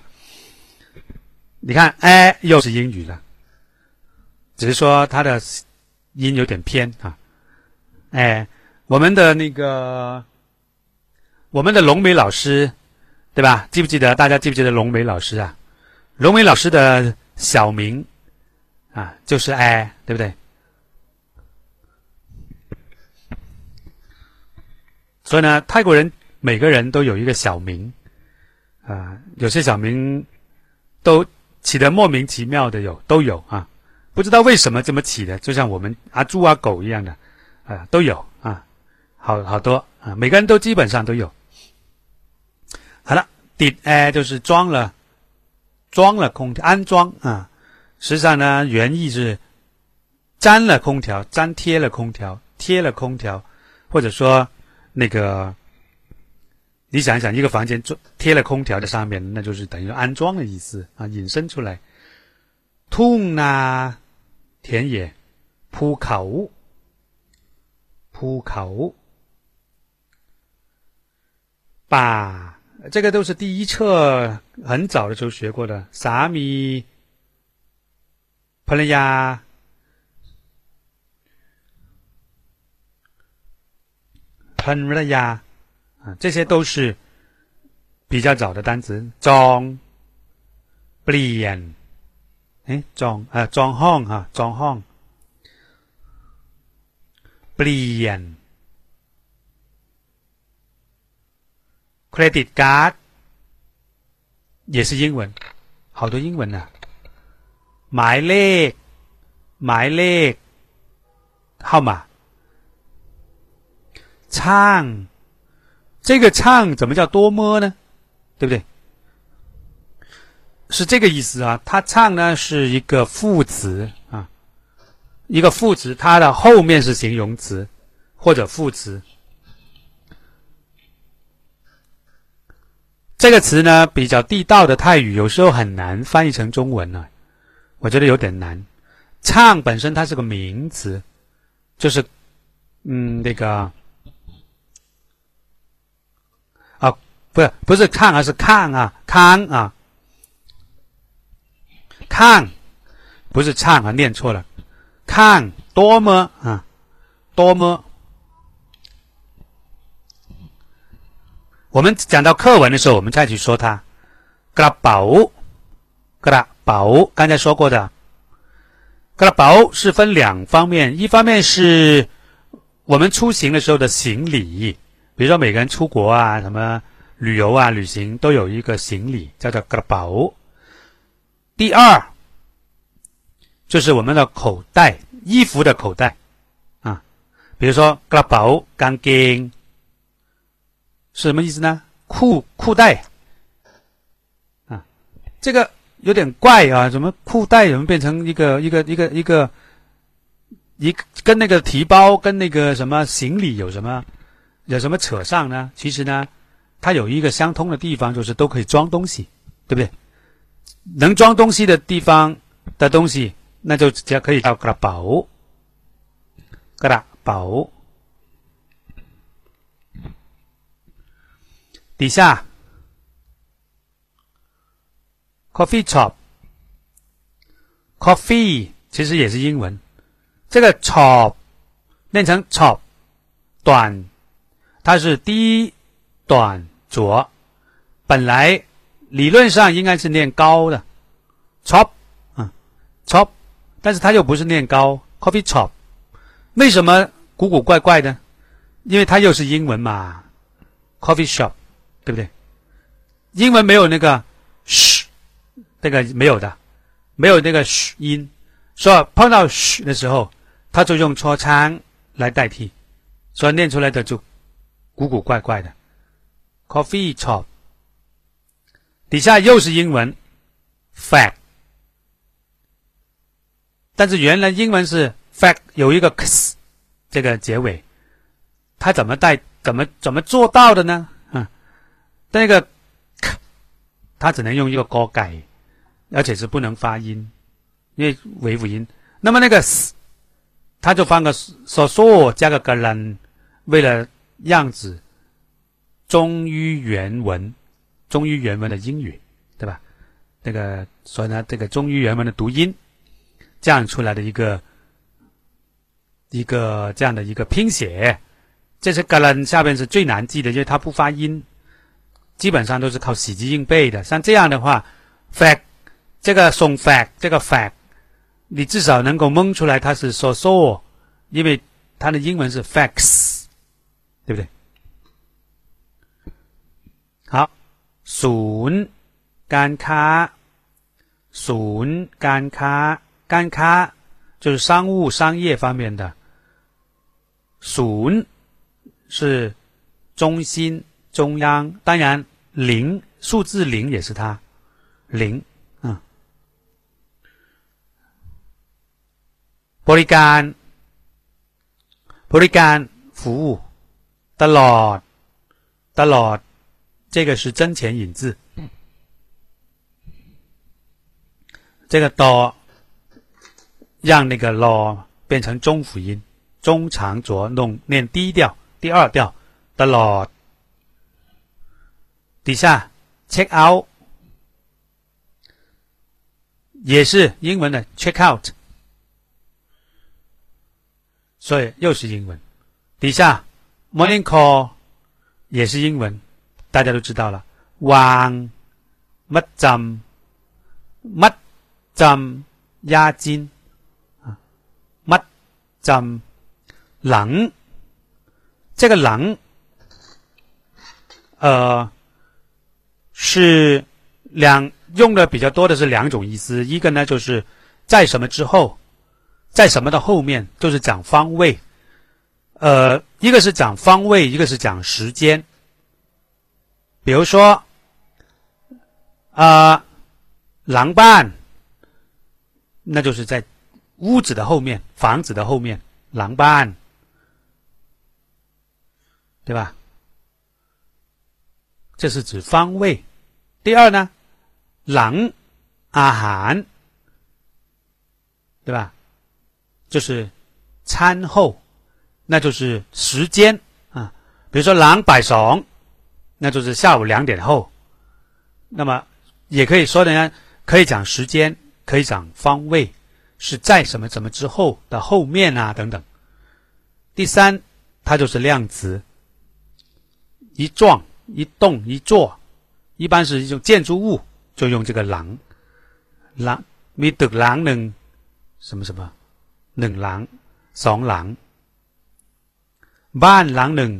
你看，哎，又是英语了，只是说它的音有点偏啊。哎，我们的那个，我们的龙梅老师，对吧？记不记得？大家记不记得龙梅老师啊？龙梅老师的小名啊，就是哎，对不对？所以呢，泰国人。每个人都有一个小名，啊，有些小名都起的莫名其妙的，有都有啊，不知道为什么这么起的，就像我们阿猪阿狗一样的，啊，都有啊。好好多啊，每个人都基本上都有。好了，底哎就是装了，装了空调，安装啊，实际上呢，原意是粘了空调，粘贴了空调，贴了空调，或者说那个，你想一想，一个房间装贴了空调在上面，那就是等于安装的意思啊，引申出来。痛啊，田野铺口，铺口，把。这个都是第一册很早的时候学过的，萨米、普利亚、潘了亚啊，这些都是比较早的单词。装、B L I N 哎，装啊，装汉哈，装横。B L I N。credit card 也是英文，好多英文呢、啊。หมายเลขหมายเลข号码唱这个唱怎么叫多么呢？对不对？是这个意思啊。它唱呢是一个副词啊，一个副词，它的后面是形容词或者副词。 这个词呢比较地道的泰语，有时候很难翻译成中文呢、我觉得有点难。唱本身它是个名词，就是嗯那个啊，不是不是看，而是看啊，看啊，看不是唱啊，念错了，看多么啊，多么。我们讲到课文的时候，我们再去说它。格拉宝，格拉宝，刚才说过的，格拉宝是分两方面，一方面是我们出行的时候的行李，比如说每个人出国啊、什么旅游啊、旅行都有一个行李叫做格拉宝。第二，就是我们的口袋，衣服的口袋啊，比如说格拉宝钢钉。是什么意思呢？裤裤带啊，这个有点怪啊，怎么裤带怎么变成一个一个一个一个一跟那个提包跟那个什么行李有什么有什么扯上呢？其实呢，它有一个相通的地方，就是都可以装东西，对不对？能装东西的地方的东西，那就只要可以叫“个拉宝”，“个拉宝”。底下，coffee shop，coffee 其实也是英文，这个 chop 念成 chop 短，它是低短浊，本来理论上应该是念高的。chop 嗯 chop，但是它又不是念高。Coffee chop，为什么古古怪怪的？因为它又是英文嘛，coffee shop。对不对？英文没有那个嘘，那个没有的，没有那个嘘音，所以碰到嘘的时候，他就用搓仓来代替，所以念出来的就古古怪怪的。Coffee shop，底下又是英文，fact，但是原来英文是 fact 有一个 “s” 这个结尾，他怎么带怎么怎么做到的呢？那个，*clears throat* 它只能用一个高改，而且是不能发音，因为尾辅音。那么那个 s，它就放个 soo 加个 galan，为了样子忠于原文，忠于原文的英语，对吧？那个所以呢，这个忠于原文的读音，这样出来的一个一个这样的一个拼写，这是 galan 下边是最难记的，因为它不发音。基本上都是靠死记硬背的，像这样的话，fact 这个送 fact 这个 fact，你至少能够蒙出来它是 so so，因为它的英文是 facts，对不对？好，ศูนย์การค้าศูนย์การค้าการค้า就是商务商业方面的ศูนย์ 是中心、 中央，当然零数字零也是它零，嗯。บริการบริการ服务ตลอดตลอด这个是真前引字，这个多让那个 law 变成中辅音，中长浊弄念低调，第二调的 law。 底下 check out 也是英文的 check out，所以又是英文。底下 morning call 也是英文，大家都知道了。晚乜针乜怎押金啊？乜针冷？这个冷，呃。是两用的比较多的是两种意思，一个呢就是在什么之后，在什么的后面，就是讲方位，呃，一个是讲方位，一个是讲时间。比如说，啊，廊伴，那就是在屋子的后面，房子的后面，廊伴，对吧？这是指方位。第二呢，廊阿寒，对吧？就是餐后，那就是时间啊。比如说狼摆怂。那就是下午两点后，那么也可以说呢，可以讲时间，可以讲方位，是在什么什么之后的后面啊等等。第三，它就是量词，一幢、一栋、一座，一般是一种建筑物，就用这个廊。廊มีตึกหลังหนึ่ง什么什么หนึ่งหลังสองหลังบ้านหลังหนึ่ง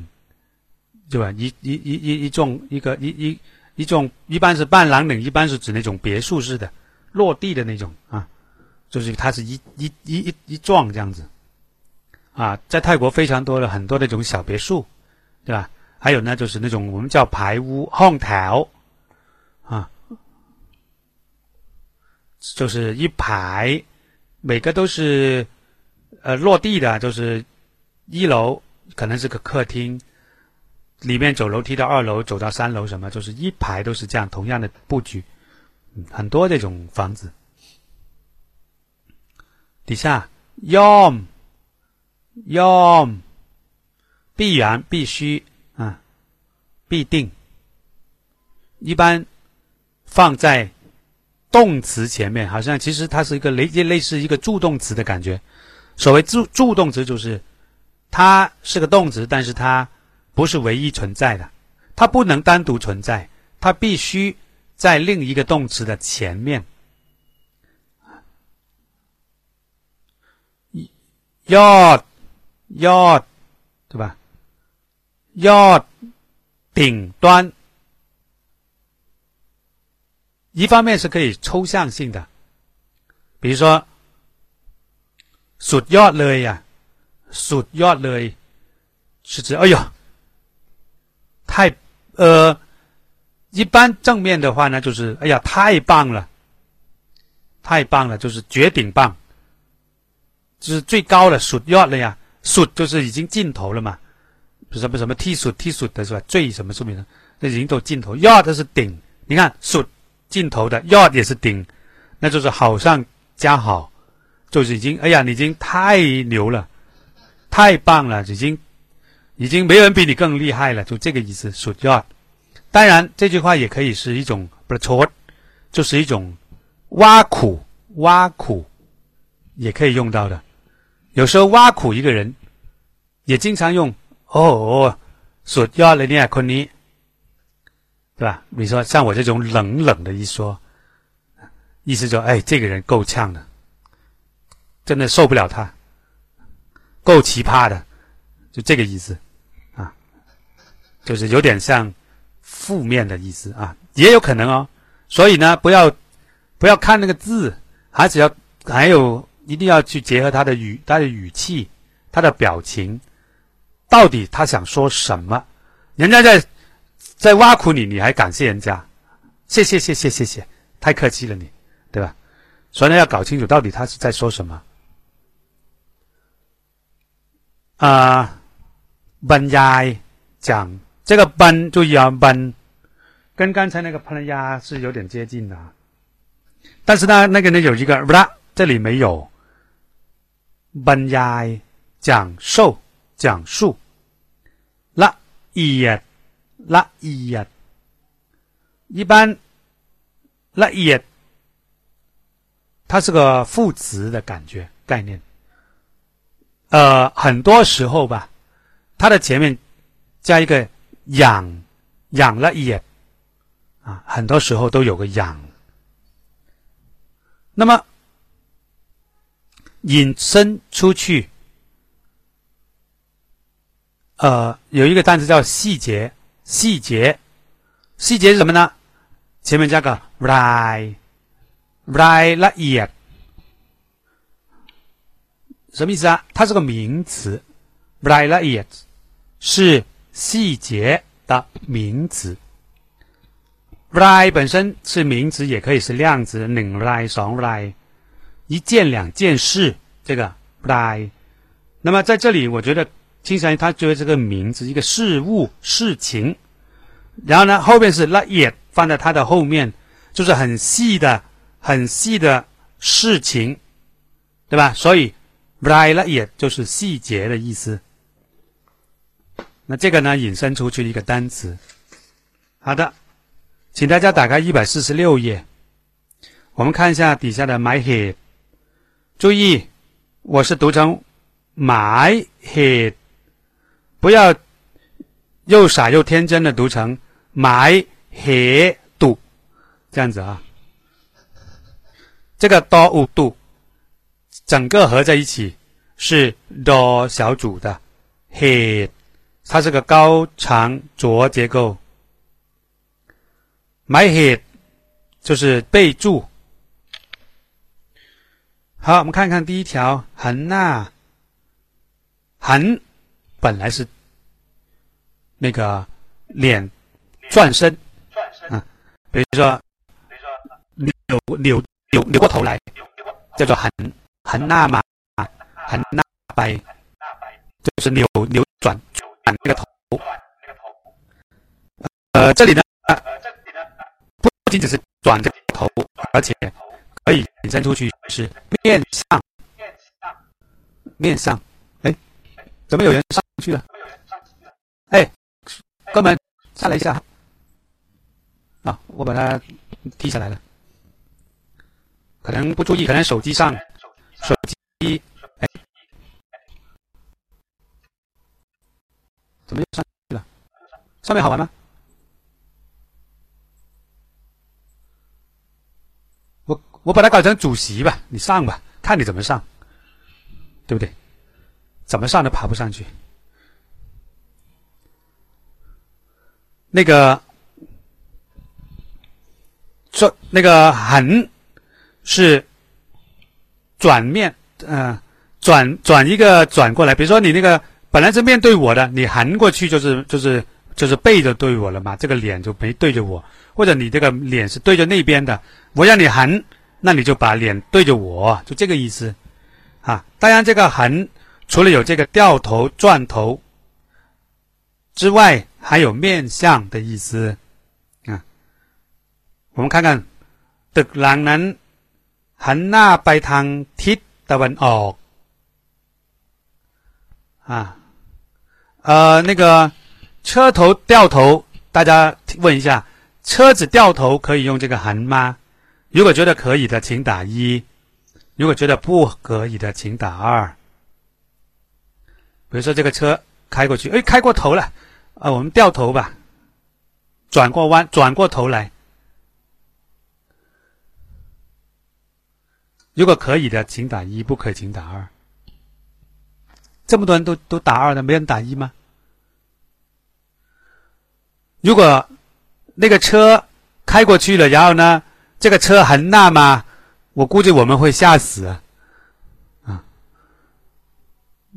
对吧？一一一一一幢一个一一一幢，一般是半廊顶，一般是指那种别墅式的落地的那种啊，就是它是一一一一一幢这样子啊，在泰国非常多的很多那种小别墅，对吧？还有呢，就是那种我们叫排屋 hong tao 就是一排，每个都是呃落地的，就是一楼可能是个客厅。里面走楼梯到二楼，走到三楼，什么就是一排都是这样，同样的布局，很多这种房子。底下 yom yom 必然必须啊，必定，一般放在动词前面，好像其实它是一个类类似一个助动词的感觉。所谓助助动词，就是它是个动词，但是它。不是唯一存在的，它不能单独存在，它必须在另一个动词的前面。要要，对吧？要顶端，一方面是可以抽象性的，比如说“สุดยอดเลย”呀，“สุดยอดเลย”是指哎呦。太，呃，一般正面的话呢，就是哎呀，太棒了，太棒了，就是绝顶棒，就是最高的 s 要了呀 s 就是已经尽头了嘛，什么什么 T 数 T 数的是吧？最什么说明呢？那已经到尽头，要的是顶，你看 s 尽头的要也是顶，那就是好上加好，就是已经哎呀，你已经太牛了，太棒了，已经。已经没人比你更厉害了，就这个意思。สุดยอด。当然，这句话也可以是一种不是错，就是一种挖苦、挖苦，也可以用到的。有时候挖苦一个人，也经常用哦，สุดยอดเลยเนี่ยคนนี้， 对吧？你说像我这种冷冷的一说，意思就哎，这个人够呛的，真的受不了他，够奇葩的，就这个意思啊。就是有点像负面的意思啊，也有可能哦。所以呢，不要不要看那个字，还是要还有一定要去结合他的语、他的语气、他的表情，到底他想说什么？人家在在挖苦你，你还感谢人家，谢谢谢谢谢谢，太客气了你，对吧？所以呢，要搞清楚到底他是在说什么。啊、呃，本呀讲这个本，注意啊本，跟刚才那个喷呀是有点接近的，但是呢，那个呢有一个啦，这里没有。本呀讲授讲述，啦也。ละเอียด一般ละเอียด它是个副词的感觉概念。呃，很多时候吧，它的前面加一个养养了也啊，很多时候都有个养。那么引申出去，呃，有一个单词叫细节， 细节，细节是什么呢？前面加个 right。รละเอียด什么意思啊？它是个名词，r ละเอียด是细节的名词。ไร本身是名词，也可以是量词，หนึ่งไรสองไร一件两件事，这个ไร。那么在这里，我觉得 经常，他觉得这个名字一个事物事情，然后呢，后面是 lae 放在它的后面，就是很细的、很细的事情，对吧？所以 lae 也就是细节的意思。那这个呢，引申出去一个单词。好的，请大家打开一百四十六页，我们看一下底下的 my head。注意，我是读成 my head。不要又傻又天真的读成 “my head” 这样子啊。这个多五度，整个合在一起是多小组的 head，它是个高长浊结构。My head 就是备注。好，我们看看第一条，横呐，横本来是那个脸转身，啊，比如说扭扭。扭扭过头来，叫做横横纳嘛，横纳白，就是扭扭转转那个头。呃，这里呢，不仅仅是转这个头，而且可以引申出去是面上，面上。哎，怎么有人上去了？哎，哥们，下来一下。啊，我把它踢下来了。可能不注意，可能手机上，手机，哎，怎么又上去了？上面好玩吗？我我把它改成主席吧，你上吧，看你怎么上，对不对？怎么上都爬不上去。那个，说那个横。是转面，嗯，转转一个转过来。比如说你那个本来是面对我的，你横过去就是就是就是背着对我了嘛，这个脸就没对着我。或者你这个脸是对着那边的，我让你横，那你就把脸对着我，就这个意思啊。当然，这个横除了有这个掉头转头之外，还有面相的意思啊。我们看看的朗南。หันหน้าไปทางทิศตะวันออก啊，呃，那个车头掉头，大家问一下，车子掉头可以用这个横吗？如果觉得可以的，请打一；如果觉得不可以的，请打二。比如说这个车开过去，哎，开过头了， 啊，我们掉头吧，转过弯，转过头来。如果可以的，请打一；不可以，请打二。这么多人都都打二的，没人打一吗？如果那个车开过去了，然后呢，这个车横那吗？我估计我们会吓死啊！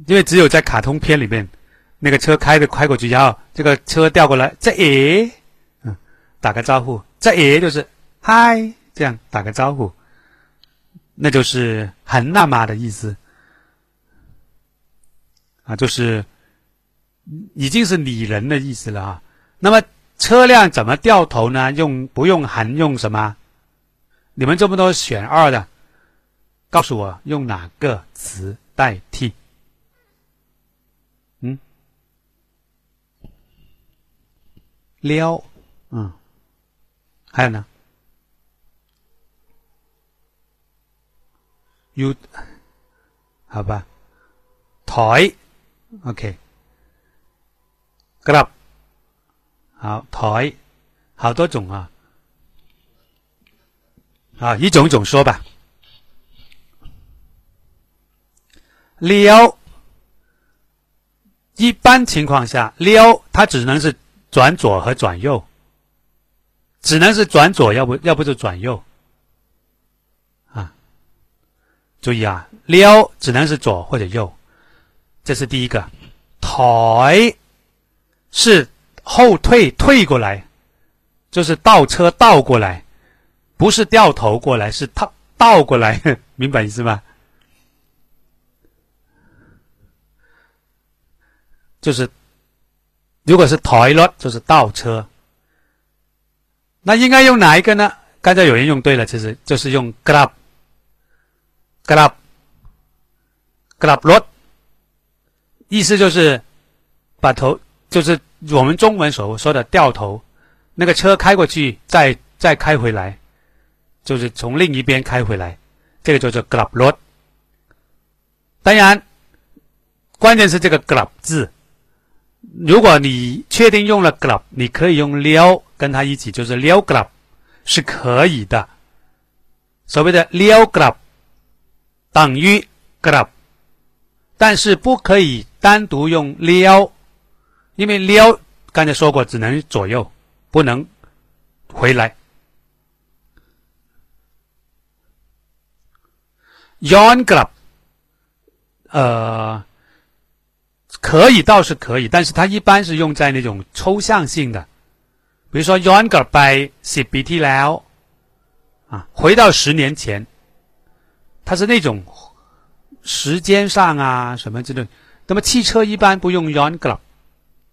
因为只有在卡通片里面，那个车开的开过去，然后这个车调过来，这诶，嗯，打个招呼，这诶就是嗨，这样打个招呼，那就是很那么的意思啊，就是已经是拟人的意思了啊。那么车辆怎么掉头呢？用不用含用什么？你们这么多选二的，告诉我用哪个词代替？撩，嗯，还有呢？有好吧，抬，OK，grab。好，抬，好多种啊，啊，一种一种说吧。撩，一般情况下，撩它只能是转左和转右，只能是转左，要不要不就转右。啊，注意啊，撩只能是左或者右，这是第一个。抬是。后退退过来，就是倒车倒过来，不是掉头过来，是倒倒过来，*laughs* 明白意思吗？就是如果是抬了，就是倒车。那应该用哪一个呢？刚才有人用对了，其实就是用 grab，grab，grab 落，意思就是把头就是。我们中文所说的掉头，那个车开过去，再再开回来，就是从另一边开回来，这个叫做 grab road。当然，关键是这个 grab 字，如果你确定用了 grab，你可以用撩跟它一起，就是撩 grab 是可以的。所谓的撩 grab 等于 grab，但是不可以单独用撩。因为撩刚才说过，只能左右，不能回来。Yon grab，呃，可以倒是可以，但是它一般是用在那种抽象性的，比如说 Yongra by CBT 了，啊，回到十年前，它是那种时间上啊什么之类。那么汽车一般不用 Yongra。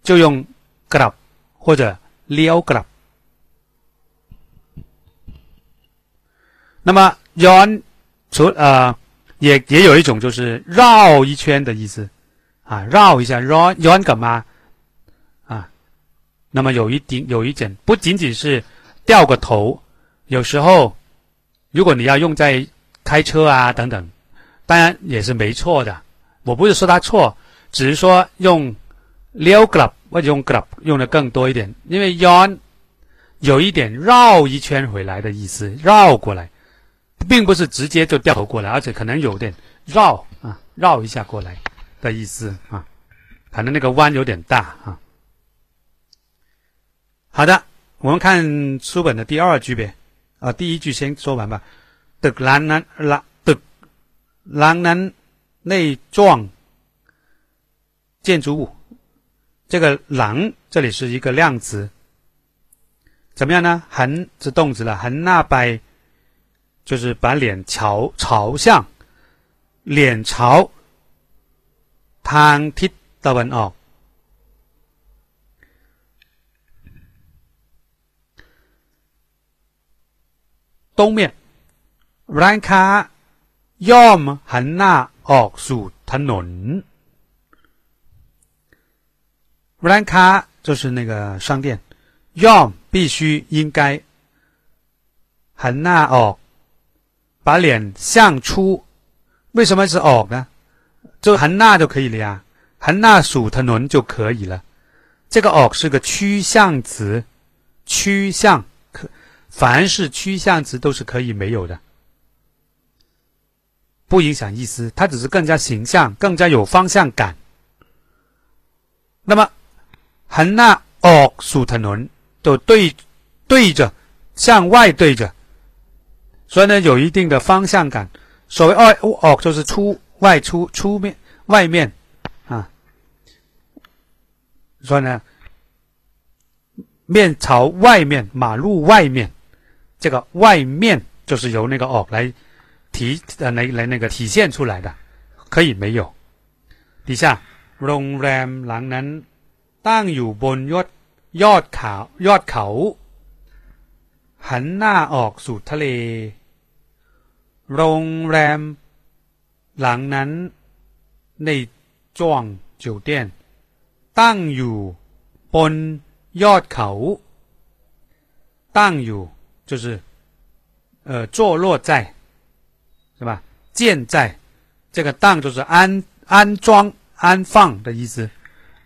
就用 grab 或者 Leo grab。那么 yon 除呃也也有一种就是绕一圈的意思啊，绕一下 yon yon 干嘛啊？那么有一点有一点不仅仅是掉个头，有时候如果你要用在开车啊等等，当然也是没错的。我不是说他错，只是说用。撩 grab 或者用 grab 用的更多一点，因为 yon 有一点绕一圈回来的意思，绕过来，并不是直接就掉头过来，而且可能有点绕啊，绕一下过来的意思啊，可能那个弯有点大啊。好的，我们看书本的第二句呗，啊，第一句先说完吧。的兰南拉的兰南内状建筑物。这个“狼”这里是一个量词，怎么样呢？横是动词了，横那摆就是把脸朝朝向，脸朝 汤ทิศตะวันออก东面ร้านค้าย่อมหันหน้าออกสู่ถนน兰卡就是那个商店，要必须应该，很那哦，把脸向出，为什么是哦呢？ 就很那就可以了呀，很那属它轮就可以了。这个哦是个趋向词，趋向可，凡是趋向词都是可以没有的，不影响意思，它只是更加形象，更加有方向感。那么。横那哦，属藤轮都对对着向外对着，所以呢有一定的方向感。所谓外哦，就是出外出出面外面啊。 说呢，面朝外面，马路外面，这个外面就是由那个哦来体呃来来那个体现出来的，可以没有。底下โรงแรมหลังนั้นตั้งอยู่บนยอดยอดเขายอดเขาหันหน้าออกสู่ทะเลโรงแรม หลังนั้นในจ้วง酒店ตั้งอยู่บนยอดเขาตั้งอยู่就是呃坐落在是吧？建在这个当就是安安装安放的意思，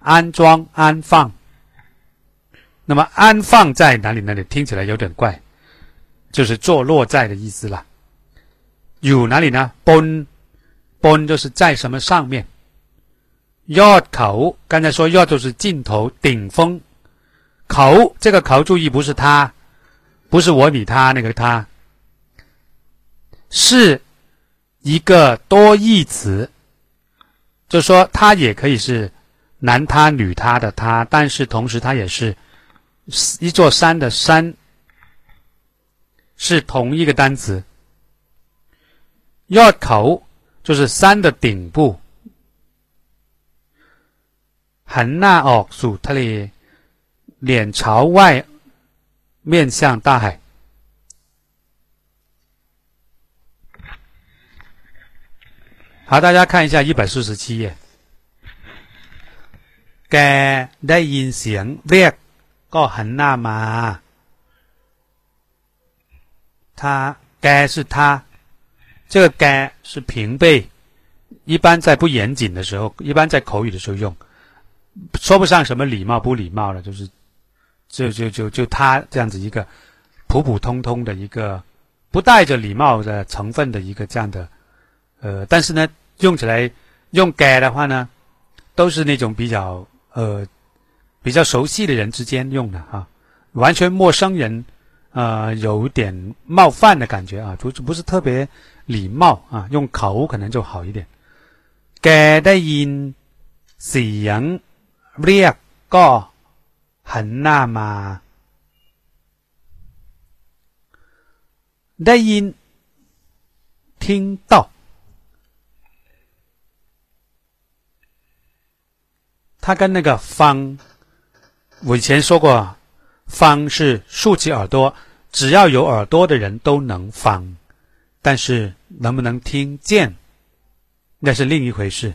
安装安放。那么安放在哪里？哪里听起来有点怪，就是坐落在的意思了。有哪里呢？bon bon 就是在什么上面？ย口，刚才说要就是尽头、顶峰。口这个口，注意不是他，不是我、你、他那个他，是一个多义词，就说他也可以是男他、女他的他，但是同时他也是一座山的山，是同一个单词。要口就是山的顶部。หันหน้าออกสู่ทะเล脸朝外面向大海好大家看一下一百四十七页แกได้ยินเสียงเรียกก็หันหน้ามา他แก是他 这个该是平辈一般在不严谨的时候一般在口语的时候用说不上什么礼貌不礼貌了，就是，就就就就他这样子一个普普通通的一个不带着礼貌的成分的一个这样的，呃，但是呢，用起来用该的话呢，都是那种比较呃比较熟悉的人之间用的哈，完全陌生人啊，有点冒犯的感觉啊，不是不是特别礼貌啊，用口可能就好一点。改的音เสีเรียกก็หันหน้ามา ได้ยิน听到它跟那个方，我以前说过，方是竖起耳朵，只要有耳朵的人都能方， 但是能不能听见，那是另一回事。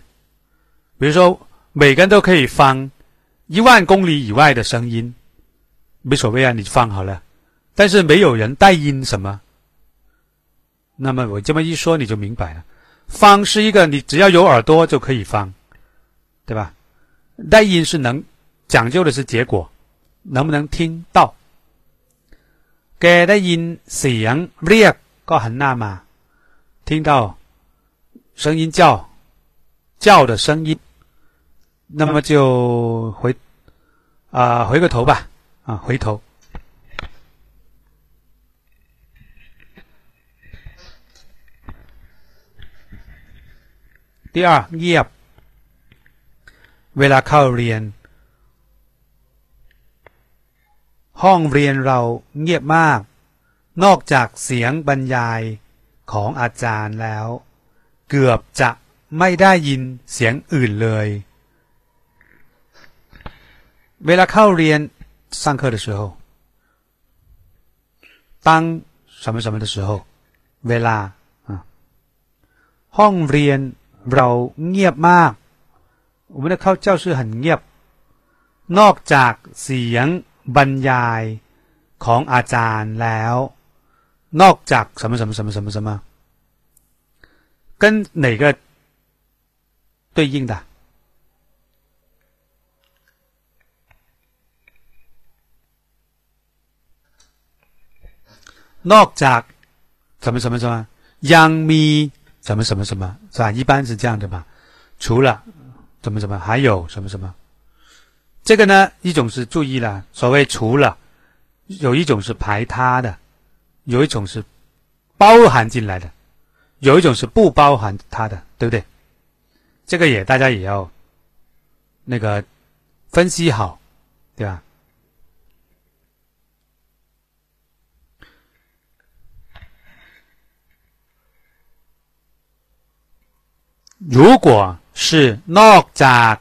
比如说。每个人都可以放一万公里以外的声音，没所谓啊，你放好了。但是没有人带音什么，那么我这么一说你就明白了。放是一个你只要有耳朵就可以放，对吧？带音是能讲究的是结果，能不能听到？给的音เสียงเรียก ก็หันหน้ามา听到声音叫叫的声音。那么就回啊，回个头吧，啊，回头。第二，เงียบเวลาเข้าเรียน ห้องเรียนเราเงียบมาก นอกจากเสียงบรรยายของอาจารย์แล้ว เกือบจะไม่ได้ยินเสียงอื่นเลย为了考练上课的时候，当什么什么的时候，为了啊，ห้องเรียนเราเงียบมาก我们的考教室很เงียบนอกจากเสียงบรรยายของอาจารย์แล้ว นอกจาก什么什么什么什么什么，跟哪个对应的？นอกจาก什么什么什么ยังมี什么什么什么是吧？一般是这样的吧？除了什么什么，还有什么什么？这个呢，一种是注意了，所谓除了，有一种是排他的， 有一种是包含进来的，有一种是不包含它的，对不对？这个也大家也要那个 分析好，对吧？如果是 not จาก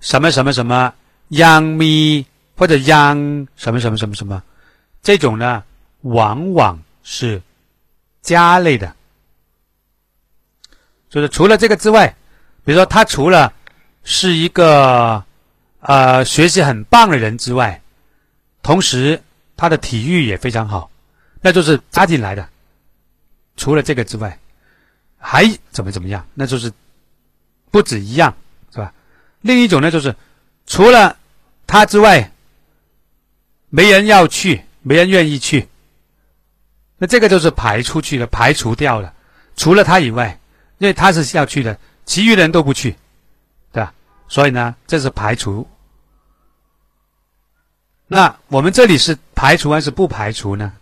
什么什么什么 young me 或者 young 什么什么什么什么，这种呢， 往往是加类的，就是除了这个之外，比如说他除了是一个呃学习很棒的人之外，同时他的体育也非常好，那就是加进来的。除了这个之外，还怎么怎么样？那就是。不止一样，是吧？另一种呢，就是除了他之外，没人要去，没人愿意去。那这个就是排出去了，排除掉了。除了他以外，因为他是要去的，其余人都不去，对吧？所以呢，这是排除。那我们这里是排除还是不排除呢？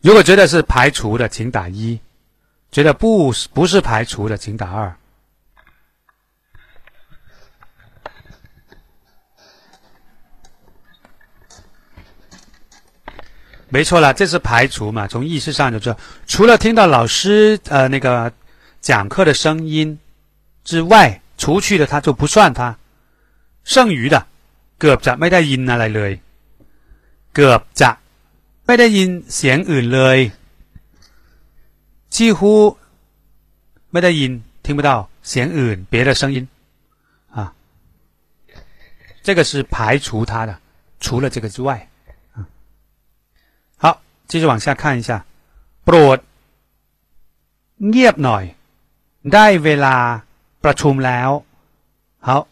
如果觉得是排除的，请打一。觉得不不是排除的，请打二。没错了，这是排除嘛？从意识上就知道，除了听到老师呃那个讲课的声音之外，除去的他就不算他。剩余的，เกือบจะไม่ได้ยินอะไรเลย，เกือบจะไม่ได้ยินเสียงอื่นเลย几乎没得音，听不到弦อื่别的声音啊。这个是排除它的，除了这个之外。 啊，好，继续往下看一下。โปรดเงียบหน่อยได้เวลาประชุมแล้ว。好，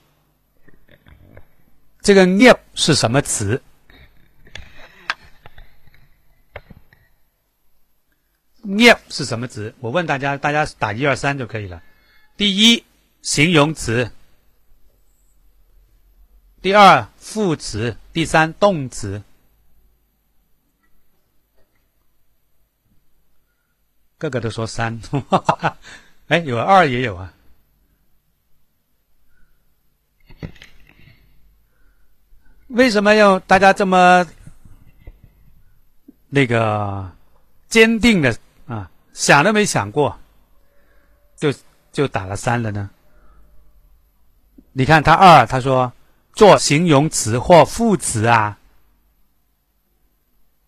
这个เงียบ是什么词？念是什么词？我问大家，大家打一二三就可以了。第一，形容词；第二，副词；第三，动词。 个个都说三，*laughs* 哎，有二也有啊。为什么要大家这么那个坚定的啊？想都没想过，就就打了三了呢。你看他二，他说做形容词或副词啊，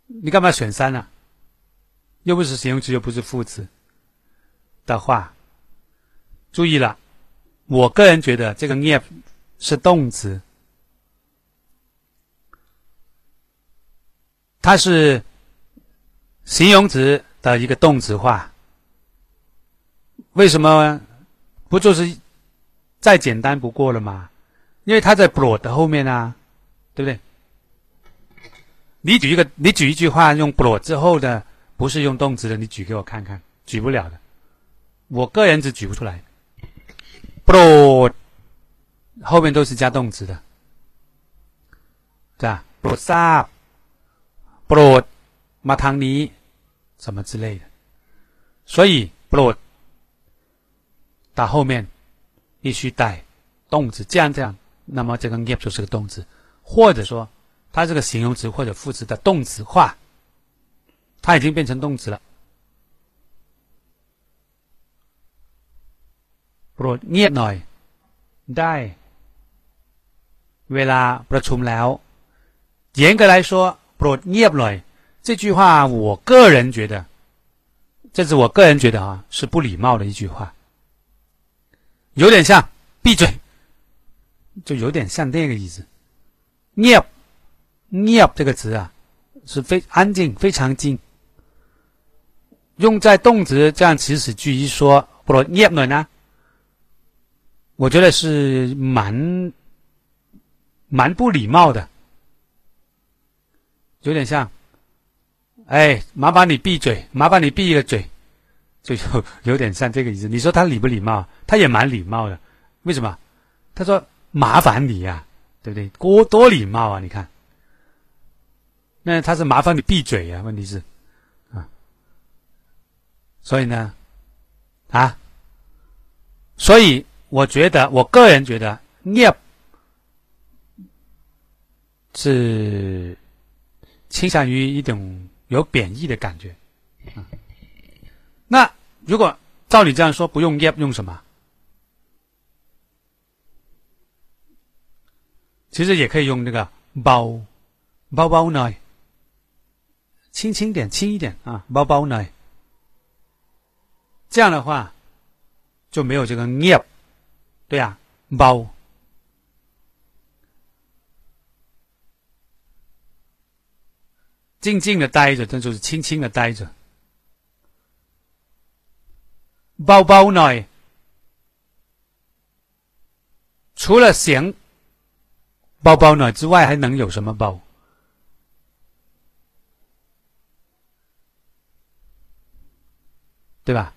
你干嘛选三呢？又不是形容词，又不是副词的话，注意了，我个人觉得这个 “nie” 是动词，它是形容词。的一个动词化，为什么不就是再简单不过了吗？因为它在 bro 的后面啊，对不对？你举一个，你举一句话用 bro 之后的，不是用动词的，你举给我看看，举不了的。我个人只举不出来，bro 后面都是加动词的，对吧？bro 啥？bro 马唐尼。什么之类的，所以 bro 打后面必须带动词，这样这样，那么这个 gap 就是个动词，或者说它这个形容词或者副词的动词化，它已经变成动词了。bro เงียบหน่อยได้เวลาประชุมแล้ว，严格来说，bro เงียบหน่อย。这句话，我个人觉得，这是我个人觉得啊，是不礼貌的一句话，有点像闭嘴，就有点像那个意思。念念这个词啊，是非安静，非常静。 用在动词这样祈使句一说，不念了呢？我觉得是蛮蛮不礼貌的，有点像。哎，麻烦你闭嘴，麻烦你闭一个嘴，就有有点像这个意思。你说他礼不礼貌？他也蛮礼貌的。为什么？他说麻烦你呀，对不对？多多礼貌啊！你看，那他是麻烦你闭嘴呀？问题是，所以呢，啊，所以我觉得我个人觉得 nip 是倾向于一种有贬义的感觉。那如果照你这样说，不用 “niep” 用什么？其实也可以用那个“包”，包包呢，轻轻点，轻一点啊，包包呢。这样的话就没有这个 “niep”。对呀，包，静静的待着，这就是轻轻的待着。包包内，除了嫌包包内之外，还能有什么包？对吧？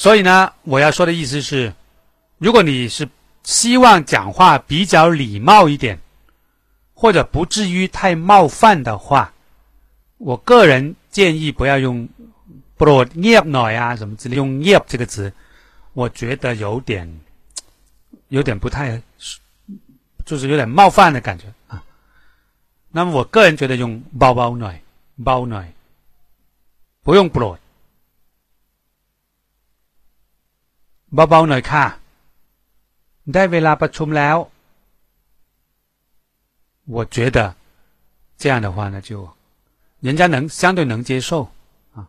所以呢，我要说的意思是，如果你是希望讲话比较礼貌一点，或者不至于太冒犯的话，我个人建议不要用 “bro niep 啊什么之类，用 up 这个词，我觉得有点有点不太，就是有点冒犯的感觉啊。那么我个人觉得用 “bao bao noi”、“bao noi”，不用 “bro”。เบาๆหน่อยค่ะได้เวลาประชุมแล้ว我觉得这样的话呢，就人家能相对能接受啊，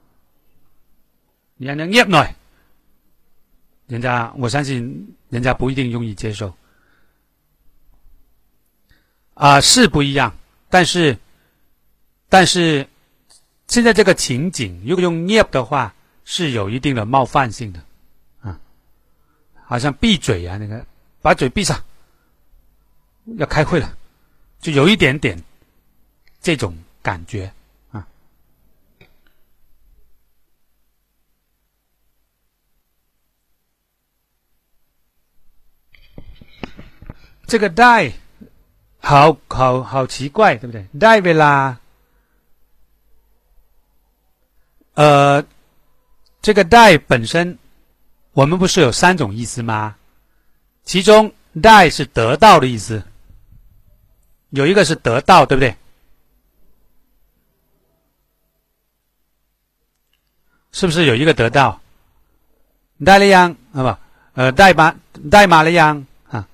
你要能 y หน่อย人家我相信人家不一定容易接受啊，是不一样，但是但是现在这个情景，如果用 y 的话，是有一定的冒犯性的。 好像闭嘴啊，那个把嘴闭上，要开会了，就有一点点这种感觉啊。这个 die 好好好奇怪，对不对？die 为啦，呃，这个 die 本身。我们不是有三种意思吗？其中 “die” 是得到的意思，有一个是得到，对不对？是不是有一个得到？代了样啊不？呃，代码代码了样啊？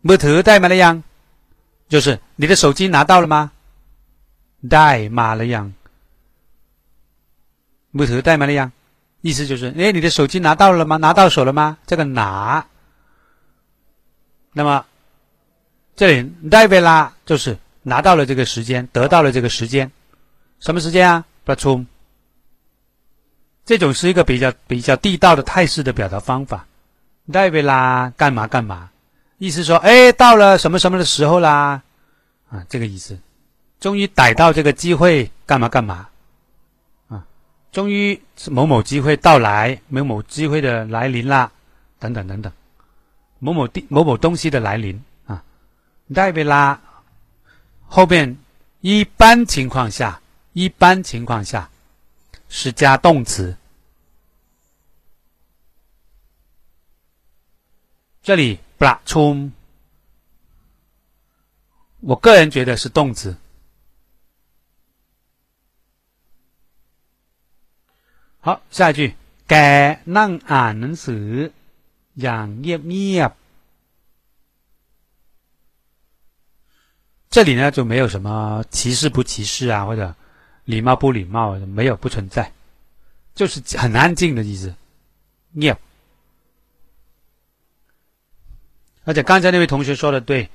木头代码了样？就是你的手机拿到了吗？代码了样？木头代码了样？意思就是，哎，你的手机拿到了吗？拿到手了吗？这个拿，那么这里 “devela” 就是拿到了这个时间，得到了这个时间，什么时间啊？不冲，这种是一个比较比较地道的泰式的表达方法。“devela” 干嘛干嘛？意思说，哎，到了什么什么的时候啦？啊，这个意思，终于逮到这个机会，干嘛干嘛？终于某某机会到来，某某机会的来临啦，等等等等，某某地某某东西的来临啊，代表啦。后边一般情况下，一般情况下是加动词，这里不啦冲，我个人觉得是动词。好，下一句，แกนั่งอ่านหนังสืออย่างเงียบ这里呢就没有什么歧视不歧视啊，或者礼貌不礼貌，没有不存在，就是很安静的意思。งี而且刚才那位同学说的对，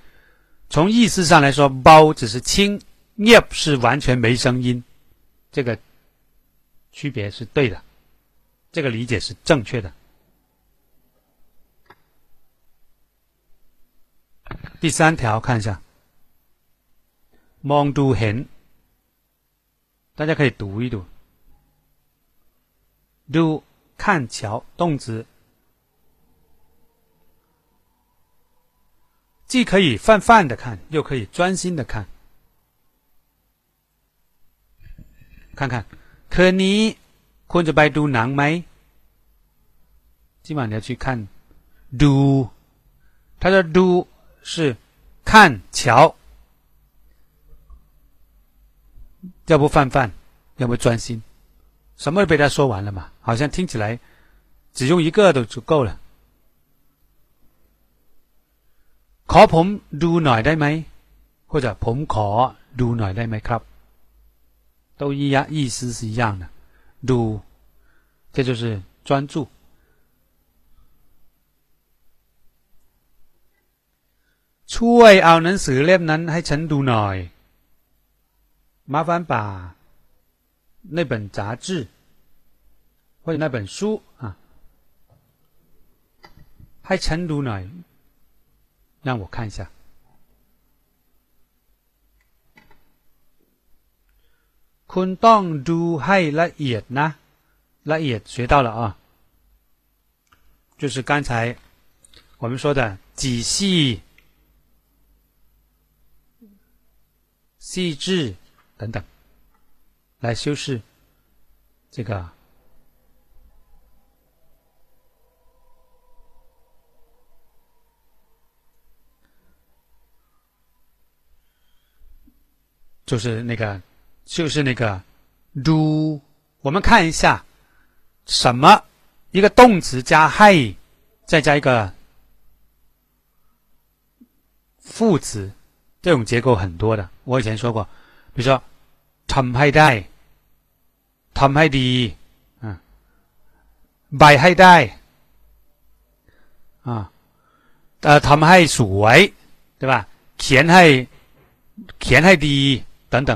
从意思上来说，包只是轻，งี是完全没声音，这个。 区别是对的。这个理解是正确的。第三条看一下。mondo hen 大家可以读一读。do 看桥动词。既可以泛泛的看又可以专心的看。看看。คืนนี้คุณจะไปดูหนังไหม今晚你要去看ดู他的ดู是看瞧，要不泛泛，要不专心，什么都被他说完了嘛？好像听起来只用一个都足够了。ขอผมดูหน่อยได้ไหม或者ผมขอดูหน่อยได้ไหมครับ 都一样，意思是一样的。ดู这就是专注。ช่วยเอาหนังสือเล่มนั้นให้ฉันดูหน่อย麻烦把那本杂志或者那本书啊ให้ฉันดูหน่อย让我看一下 คุณต้องดูให้ละเอียดนะละเอียด学到了啊就是刚才我们说的仔细细致等等，来修饰这个就是那个， 就是那个 do。我们看一下，什么一个动词加 hey，再加一个副词，这种结构很多的。我以前说过，比如说ทำให้ได้ทำให้ดี啊ใบให้ได้啊呃ทำให้สวย对吧เขียนให้เขียนให้ดี等等，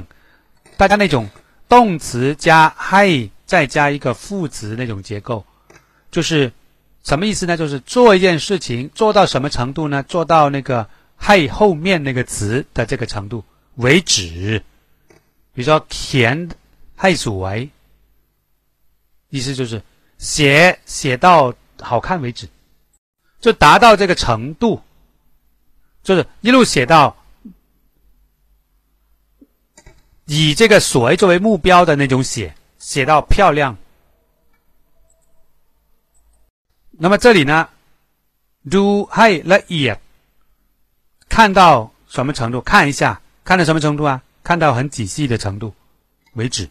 大家那种动词加 “hey” 再加一个副词那种结构，就是什么意思呢？就是做一件事情做到什么程度呢？做到那个 “hey” 后面那个词的这个程度为止。比如说“填 hey 所为”，意思就是写写到好看为止，就达到这个程度，就是一路写到。以这个谁作为目标的那种写写到漂亮。那么这里呢 do i like you 看到什么程度？看一下看到什么程度啊？看到很仔细的程度为止。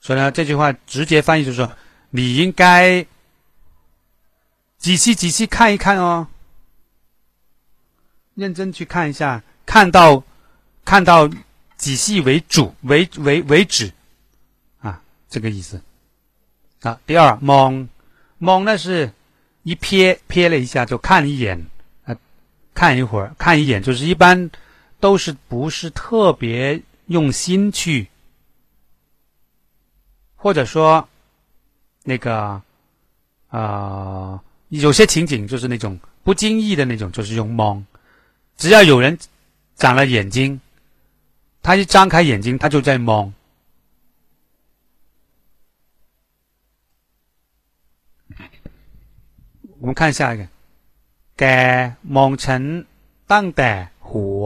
所以呢这句话直接翻译就是说你应该仔细仔细看一看哦认真去看一下看到看到仔细为主为为为止，啊，这个意思。啊，第二，蒙蒙呢是一瞥瞥了一下就看一眼，啊，看一会儿看一眼，就是一般都是不是特别用心去，或者说那个啊，有些情景就是那种不经意的那种，就是用蒙，只要有人长了眼睛。他一张开眼睛，他就在蒙。我们看下一个，แกมองฉันตั้งแต่หัว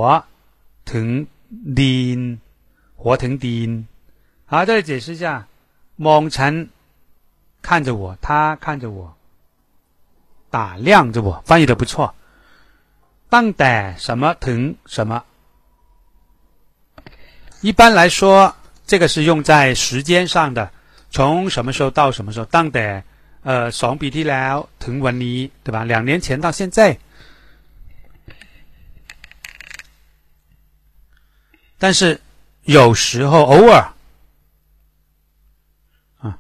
ถึงดินหัวถึงดิน。好，这里解释一下，蒙ฉัน看着我，他看着我，打量着我，翻译的不错。ตั้งแต่什么ถึง什么。 一般来说，这个是用在时间上的，从什么时候到什么时候？当得呃，双比ที่แล้วถึงวันนี้，对吧？两年前到现在。但是有时候偶尔啊，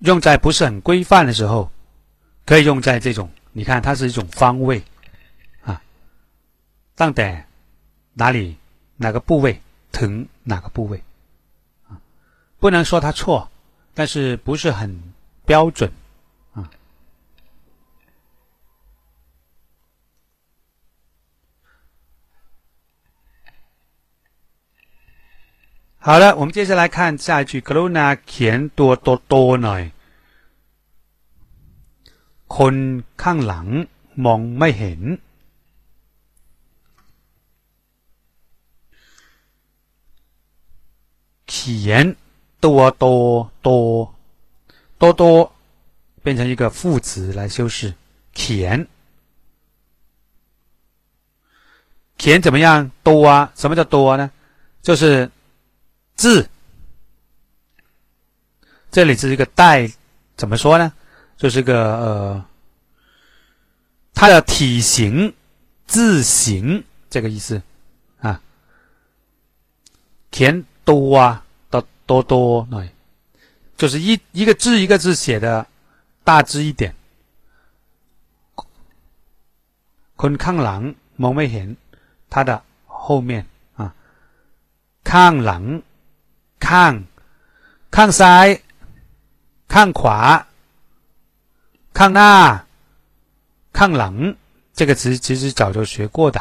用在不是很规范的时候，可以用在这种。你看，它是一种方位啊，当得哪里哪个部位？ 疼哪个部位啊？不能说他错，但是不是很标准啊。好了，我们接下来看下一句。กรุณาเขียนตัวโตๆหน่อย คนข้างหลังมองไม่เห็น 体言多多多多多变成一个副词来修饰田。田怎么样？多啊？什么叫多呢？就是字，这里是一个带，怎么说呢？就是个呃，它的体型字形这个意思啊。田多啊，多多多，对，就是一一个字一个字写的大致一点。คนข้างหลังมองไม่เห็น它的后面啊，ข้างหลังข้างข้างซ้ายข้างขวาข้างหน้าข้างหลัง这个词其实早就学过的，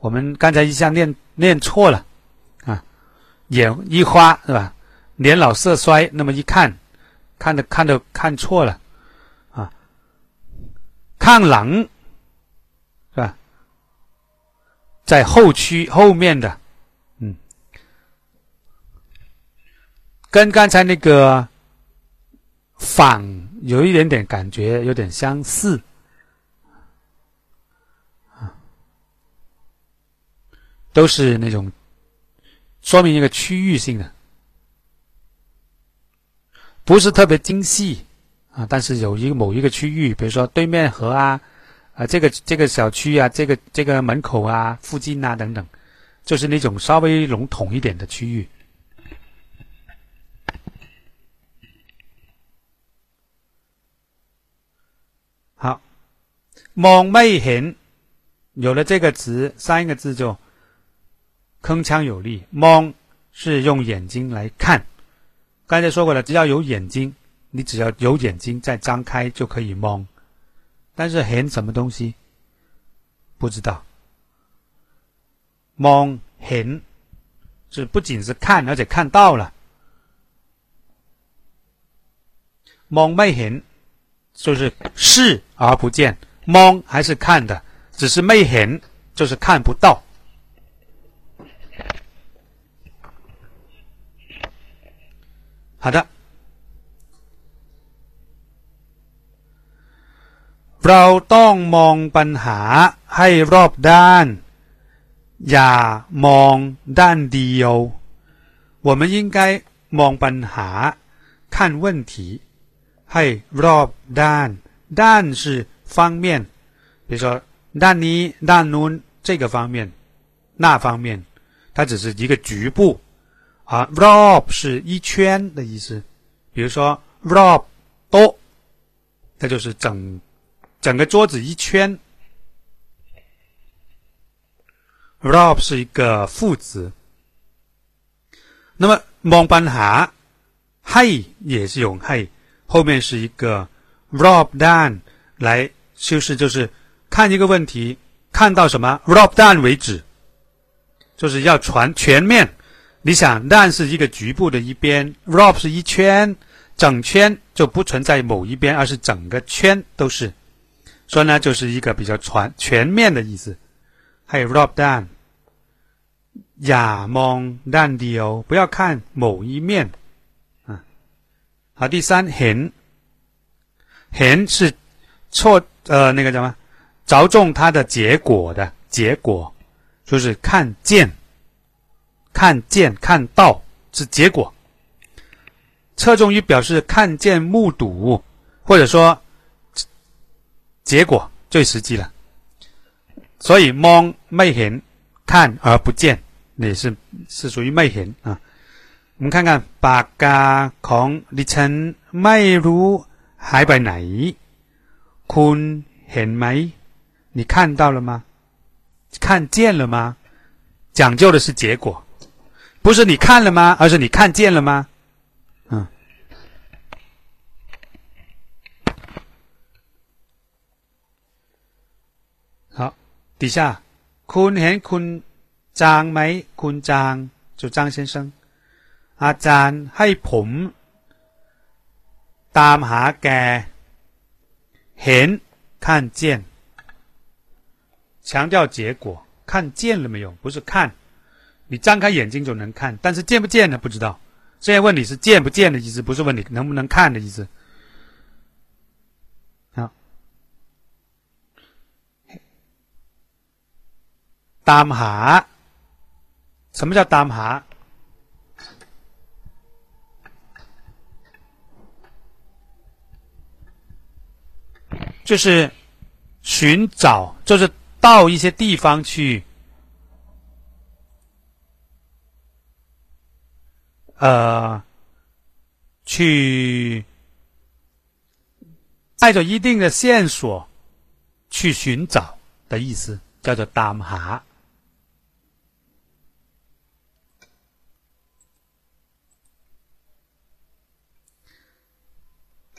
我们刚才一下念念错了啊， 眼一花是吧？年老色衰，那么一看，看的看的看错了啊，看狼是吧？在后区后面的，嗯，跟刚才那个反有一点点感觉，有点相似。都是那种说明一个区域性的，不是特别精细啊，但是有一个某一个区域，比如说对面河啊，啊这个这个小区啊，这个这个门口啊，附近啊等等，就是那种稍微笼统一点的区域。好，蒙昧ห็有了这个词，三个字就。铿锵有力蒙是用眼睛来看。刚才说过了只要有眼睛你只要有眼睛在张开就可以蒙但是很什么东西不知道。蒙很是不仅是看而且看到了。蒙没很就是视而不见蒙还是看的只是没很就是看不到。好的，เราต้องมองปัญหาให้รอบด้านอย่ามองด้านเดียว我们应该มองปัญหา看问题ให้รอบด้านด้าน是方面比如说ด้านนี้ด้านนู้น这个方面那方面它只是一个局部 啊，rob 是一圈的意思，比如说 rob 多，那就是整整个桌子一圈。rob 是一个副词。那么 mon ban ha hey 也是用 hi，后面是一个 rob dan 来修饰，就是看一个问题，看到什么 rob dan 为止，就是要全全面。你想，Dan 是一个局部的一边，Rob 是一圈，整圈就不存在某一边，而是整个圈都是。所以呢，就是一个比较全全面的意思。还有 Rob down，亚蒙 Dan 哦，不要看某一面。嗯，好，第三，hen hen 是错呃那个什么，着重它的结果的结果，就是看见。看见、看到是结果，侧重于表示看见、目睹，或者说结果最实际了。所以蒙昧ห็看而不见，也是是属于昧ห็啊。我们看看ปากกาของดิฉันไม่รู้หายไปไหนคุณเห็นไหม？你看到了吗？看见了吗？讲究的是结果。 不是你看了吗？而是你看见了吗？嗯。好，底下，คุณเห็นคุณจางไหมคุณจาง就张先生อาจารย์ให้ผมตามหาแกเห็น看见强调结果看见了没有不是看 你张开眼睛就能看，但是见不见呢？不知道。现在问你是见不见的意思，不是问你能不能看的意思。好，当下，什么叫当下？就是寻找，就是到一些地方去。呃，去带着一定的线索去寻找的意思，叫做“当下”。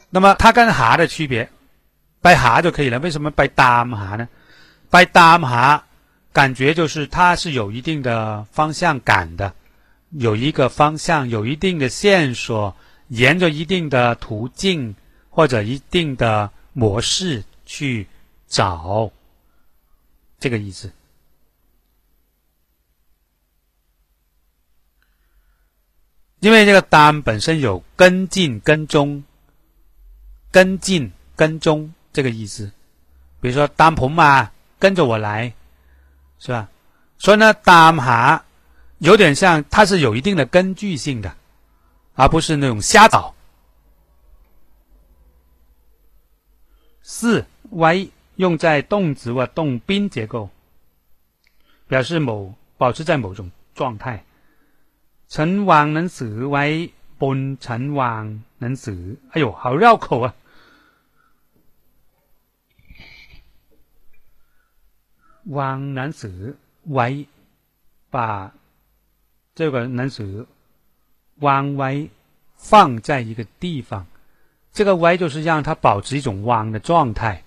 那么它跟“下”的区别，拜下就可以了。为什么拜当下呢？拜当下，感觉就是它是有一定的方向感的。有一个方向，有一定的线索，沿着一定的途径或者一定的模式去找，这个意思。因为这个单本身有跟进、跟踪、跟进、跟踪这个意思。比如说，单鹏嘛，跟着我来，是吧？所以呢，单下。有点像，它是有一定的根据性的，而不是那种瞎找。四 y 用在动词或动宾结构，表示某保持在某种状态。陈王能死 y 本陈王能死，哎呦，好绕口啊！王能死 y 把。这个能是弯歪放在一个地方，这个歪就是让它保持一种弯的状态。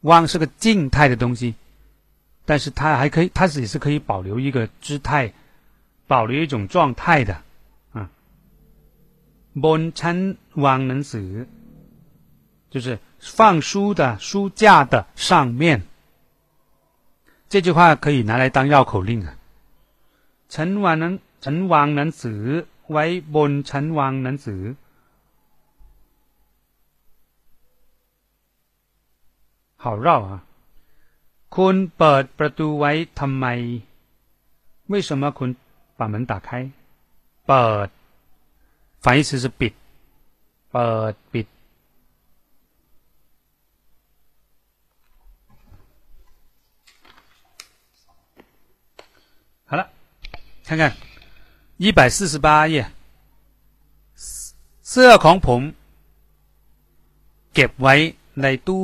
弯是个静态的东西，但是它还可以，它也是可以保留一个姿态，保留一种状态的。啊，本称弯能死，就是放书的书架的上面。这句话可以拿来当绕口令啊。陈婉能。 陈王能子为本陈王能子，好绕啊！คุณเปิดประตูไว้ทำไม？为什么คุณ把门打开？เปิด反义词是ปิดเปิดปิด。好了，看看。 一百四十八页，เสื้อของผมเก็บไว้ในตู้。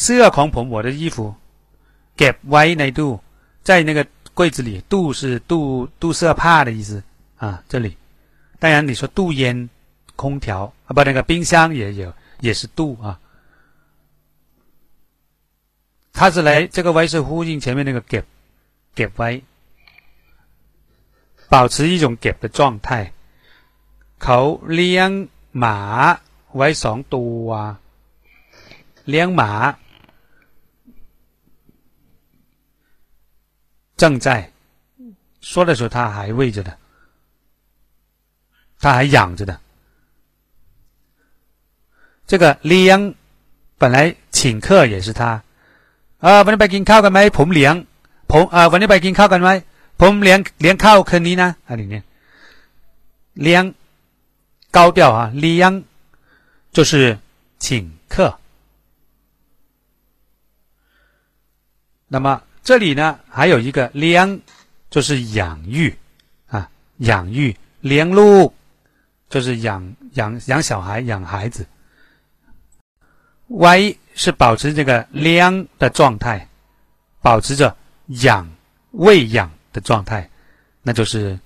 เสื้อของผม我的衣服เก็บไว้ในตู้在那个柜子里。ตู้是ตู้ตู้เสื้อผ้า的意思啊，这里。当然你说ตู้烟、空调啊，不，那个冰箱也有，也是ตู้啊。它是来这个 Y 是呼应前面那个 gap。 เก็บไว้，保持一种เก็บ的状态。เขาเลี้ยงหมาไว้สองตัวเลี้ยงหมา正在说的时候，他还喂着的，他还养着的。这个เลี้ยง本来请客也是他啊，วันนี้ไปกินข้าวกันไหมผมเลี้ยง ผมเอ่อวันนี้ไปกินข้าวกันไหมผมเลี้ยงเลี้ยงข้าวคืนนี้นะอะไรเนี่ยเลี้ยง高调啊เลี้ยง就是请客那么这里呢还有一个เลี้ยง就是养育啊养育เลี้ยงลูก就是养养养小孩养孩子 y 是保持这个เลี้ยง的状态保持着 养喂养的状态，那就是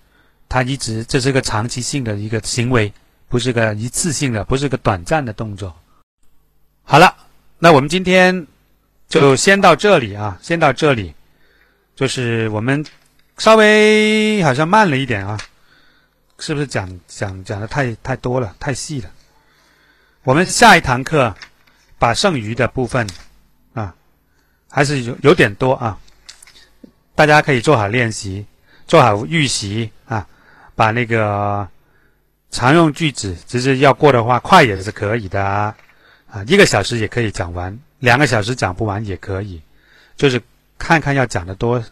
他一直这是个长期性的一个行为，不是个一次性的，不是个短暂的动作。好了，那我们今天就先到这里啊，先到这里。就是我们稍微好像慢了一点啊，是不是讲讲讲的太太多了，太细了？我们下一堂课把剩余的部分啊，还是有有点多啊。大家可以做好练习，做好预习啊，把那个常用句子，只是要过的话，快也是可以的啊，啊，一个小时也可以讲完，两个小时讲不完也可以，就是看看要讲的多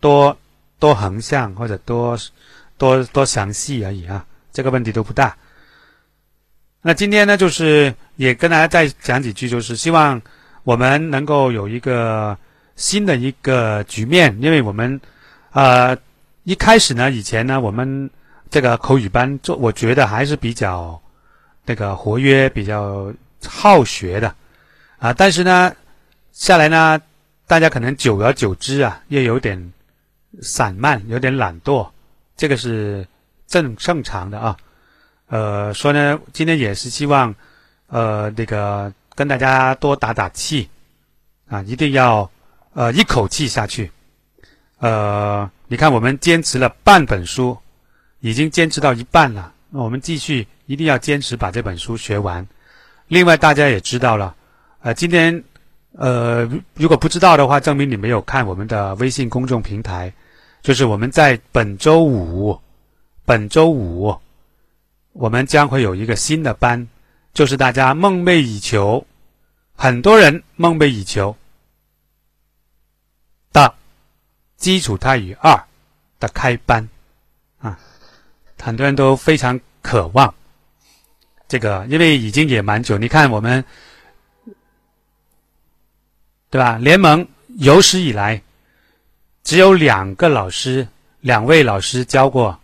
多多横向或者多多多详细而已啊，这个问题都不大。那今天呢，就是也跟大家再讲几句，就是希望我们能够有一个新的一个局面，因为我们呃一开始呢，以前呢，我们这个口语班做，我觉得还是比较那个活跃、比较好学的啊，但是呢，下来呢，大家可能久而久之啊，又有点散漫，有点懒惰，这个是正正常的啊。呃，说呢，今天也是希望，呃，那个跟大家多打打气，啊，一定要呃一口气下去。呃，你看我们坚持了半本书，已经坚持到一半了，那我们继续一定要坚持把这本书学完。另外，大家也知道了，呃，今天呃如果不知道的话，证明你没有看我们的微信公众平台，就是我们在本周五，本周五。我们将会有一个新的班，就是大家梦寐以求，很多人梦寐以求的基础泰语二的开班啊，很多人都非常渴望这个，因为已经也蛮久。你看我们，对吧？联盟有史以来只有两个老师，两位老师教过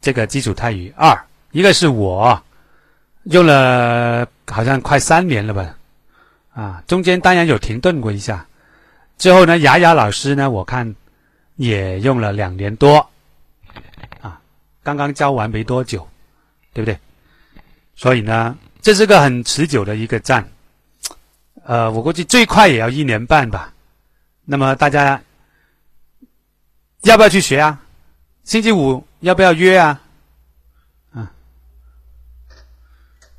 这个基础泰语二。一个是我用了好像快三年了吧，啊，中间当然有停顿过一下。之后呢，雅雅老师呢，我看也用了两年多，啊，刚刚教完没多久，对不对？所以呢，这是个很持久的一个站，呃，我估计最快也要一年半吧。那么大家要不要去学啊？星期五要不要约啊？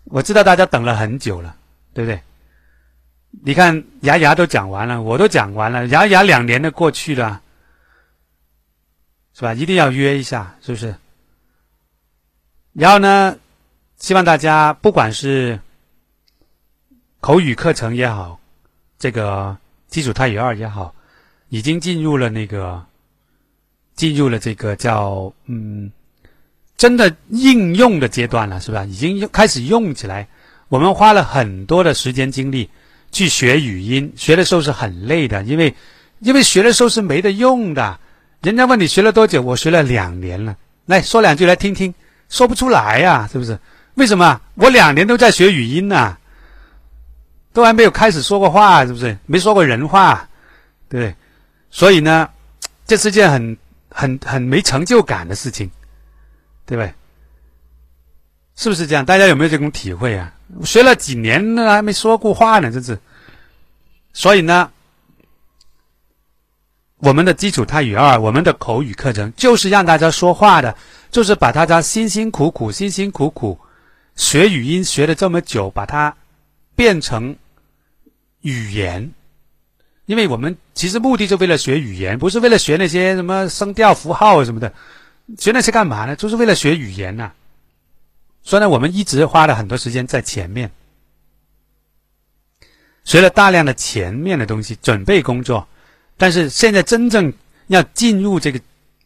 我知道大家等了很久了，对不对？你看牙牙都讲完了，我都讲完了，牙牙两年都过去了，是吧？一定要约一下，是不是？然后呢，希望大家不管是口语课程也好，这个基础泰语二也好，已经进入了那个进入了这个叫嗯。真的应用的阶段了，是吧？已经开始用起来。我们花了很多的时间精力去学语音，学的时候是很累的，因为因为学的时候是没得用的。人家问你学了多久，我学了两年了。来说两句来听听，说不出来呀，是不是？为什么？我两年都在学语音呢，都还没有开始说过话，是不是？没说过人话，对不对？所以呢，这是件很很很没成就感的事情。对不对？是不是这样？大家有没有这种体会啊？学了几年了，还没说过话呢，这是。所以呢，我们的基础泰语二，我们的口语课程，就是让大家说话的，就是把大家辛辛苦苦、辛辛苦苦学语音学了这么久，把它变成语言。因为我们其实目的就为了学语言，不是为了学那些什么声调符号什么的。学那些干嘛呢？就是为了学语言呐。所以呢，我们一直花了很多时间在前面，学了大量的前面的东西，准备工作。但是现在真正要进入这个，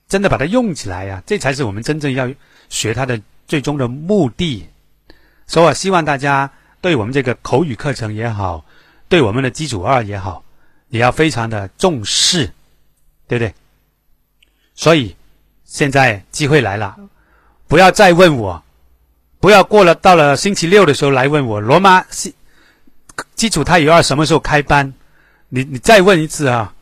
真的把它用起来呀，这才是我们真正要学它的最终的目的。所以，我希望大家对我们这个口语课程也好，对我们的基础二也好，也要非常的重视，对不对？所以。现在机会来了，不要再问我，不要过了到了星期六的时候来问我罗马基基础泰语二什么时候开班？你你再问一次啊！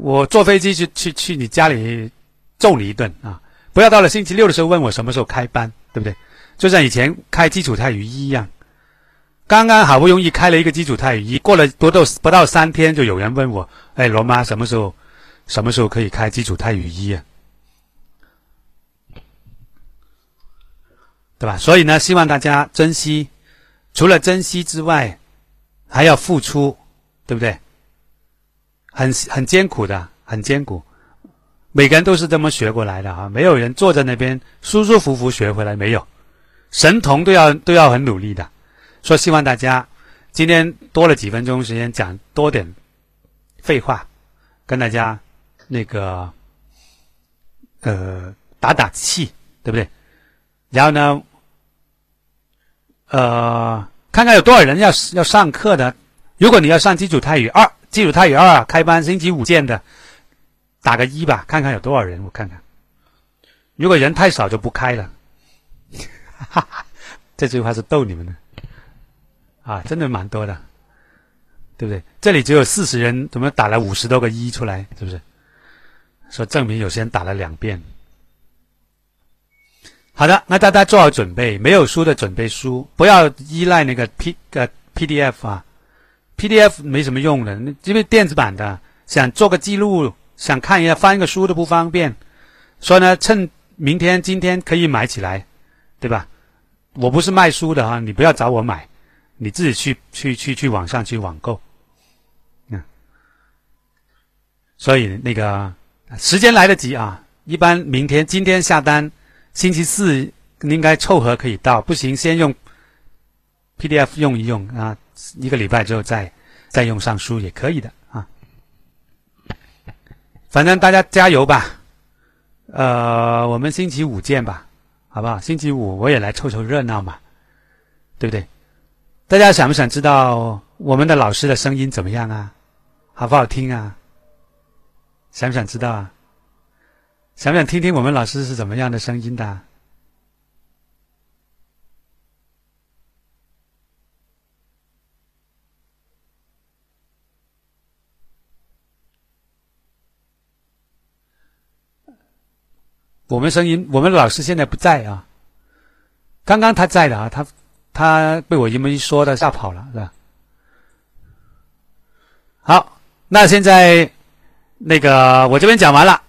我坐飞机去去去你家里揍你一顿啊！不要到了星期六的时候问我什么时候开班，对不对？就像以前开基础泰语一一样，刚刚好不容易开了一个基础泰语一，过了不到不到三天，就有人问我：哎，罗妈什么时候？什么时候可以开基础泰语一啊？对吧？所以呢，希望大家珍惜，除了珍惜之外，还要付出，对不对？很很艰苦的，很艰苦。每个人都是这么学过来的啊，没有人坐在那边舒舒服服学回来，没有，神童都要都要很努力的。说希望大家今天多了几分钟时间讲多点废话，跟大家那个呃打打气，对不对？然后呢，呃，看看有多少人要要上课的。如果你要上基础泰语二，基础泰语二开班星期五见的，打个一吧，看看有多少人，我看看。如果人太少就不开了。哈哈，这句话是逗你们的。啊，真的蛮多的，对不对？这里只有四十人，怎么打了五十多个一出来？是不是？说证明有些人打了两遍。好的，那大家做好准备，没有书的准备书，不要依赖那个 P 呃 PDF 啊，PDF 没什么用的，因为电子版的，想做个记录，想看一下翻一个书都不方便。所以呢，趁明天、今天可以买起来，对吧？我不是卖书的哈，你不要找我买。你自己去去去去网上去网购，嗯，所以那个时间来得及啊！一般明天、今天下单，星期四应该凑合可以到。不行，先用 PDF 用一用啊，一个礼拜之后再再用上书也可以的啊。反正大家加油吧，呃，我们星期五见吧，好不好？星期五我也来凑凑热闹嘛，对不对？大家想不想知道我们的老师的声音怎么样啊？好不好听啊？想不想知道啊？想不想听听我们老师是怎么样的声音的？我们声音，我们老师现在不在啊。刚刚他在的啊，他。他被我这么一说，他吓跑了，是吧？好，那现在那个我这边讲完了，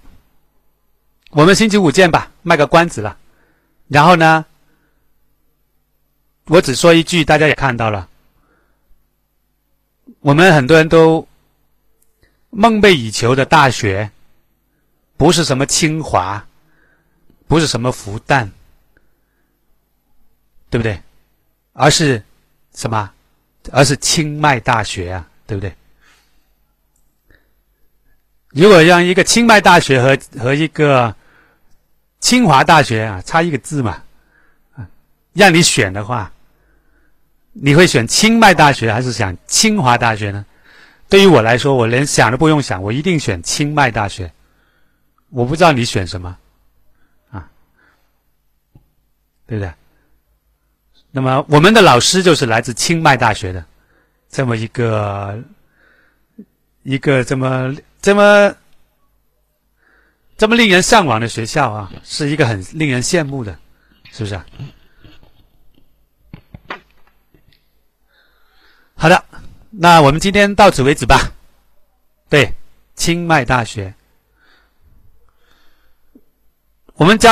我们星期五见吧，卖个关子了。然后呢，我只说一句，大家也看到了，我们很多人都梦寐以求的大学，不是什么清华，不是什么复旦，对不对？而是什么？而是清迈大学啊，对不对？如果让一个清迈大学和和一个清华大学啊，差一个字嘛，让你选的话，你会选清迈大学还是选清华大学呢？对于我来说，我连想都不用想，我一定选清迈大学。我不知道你选什么，啊，对不对？那么，我们的老师就是来自清迈大学的，这么一个一个这么这么这么令人向往的学校啊，是一个很令人羡慕的，是不是啊？好的，那我们今天到此为止吧。对，清迈大学，我们教。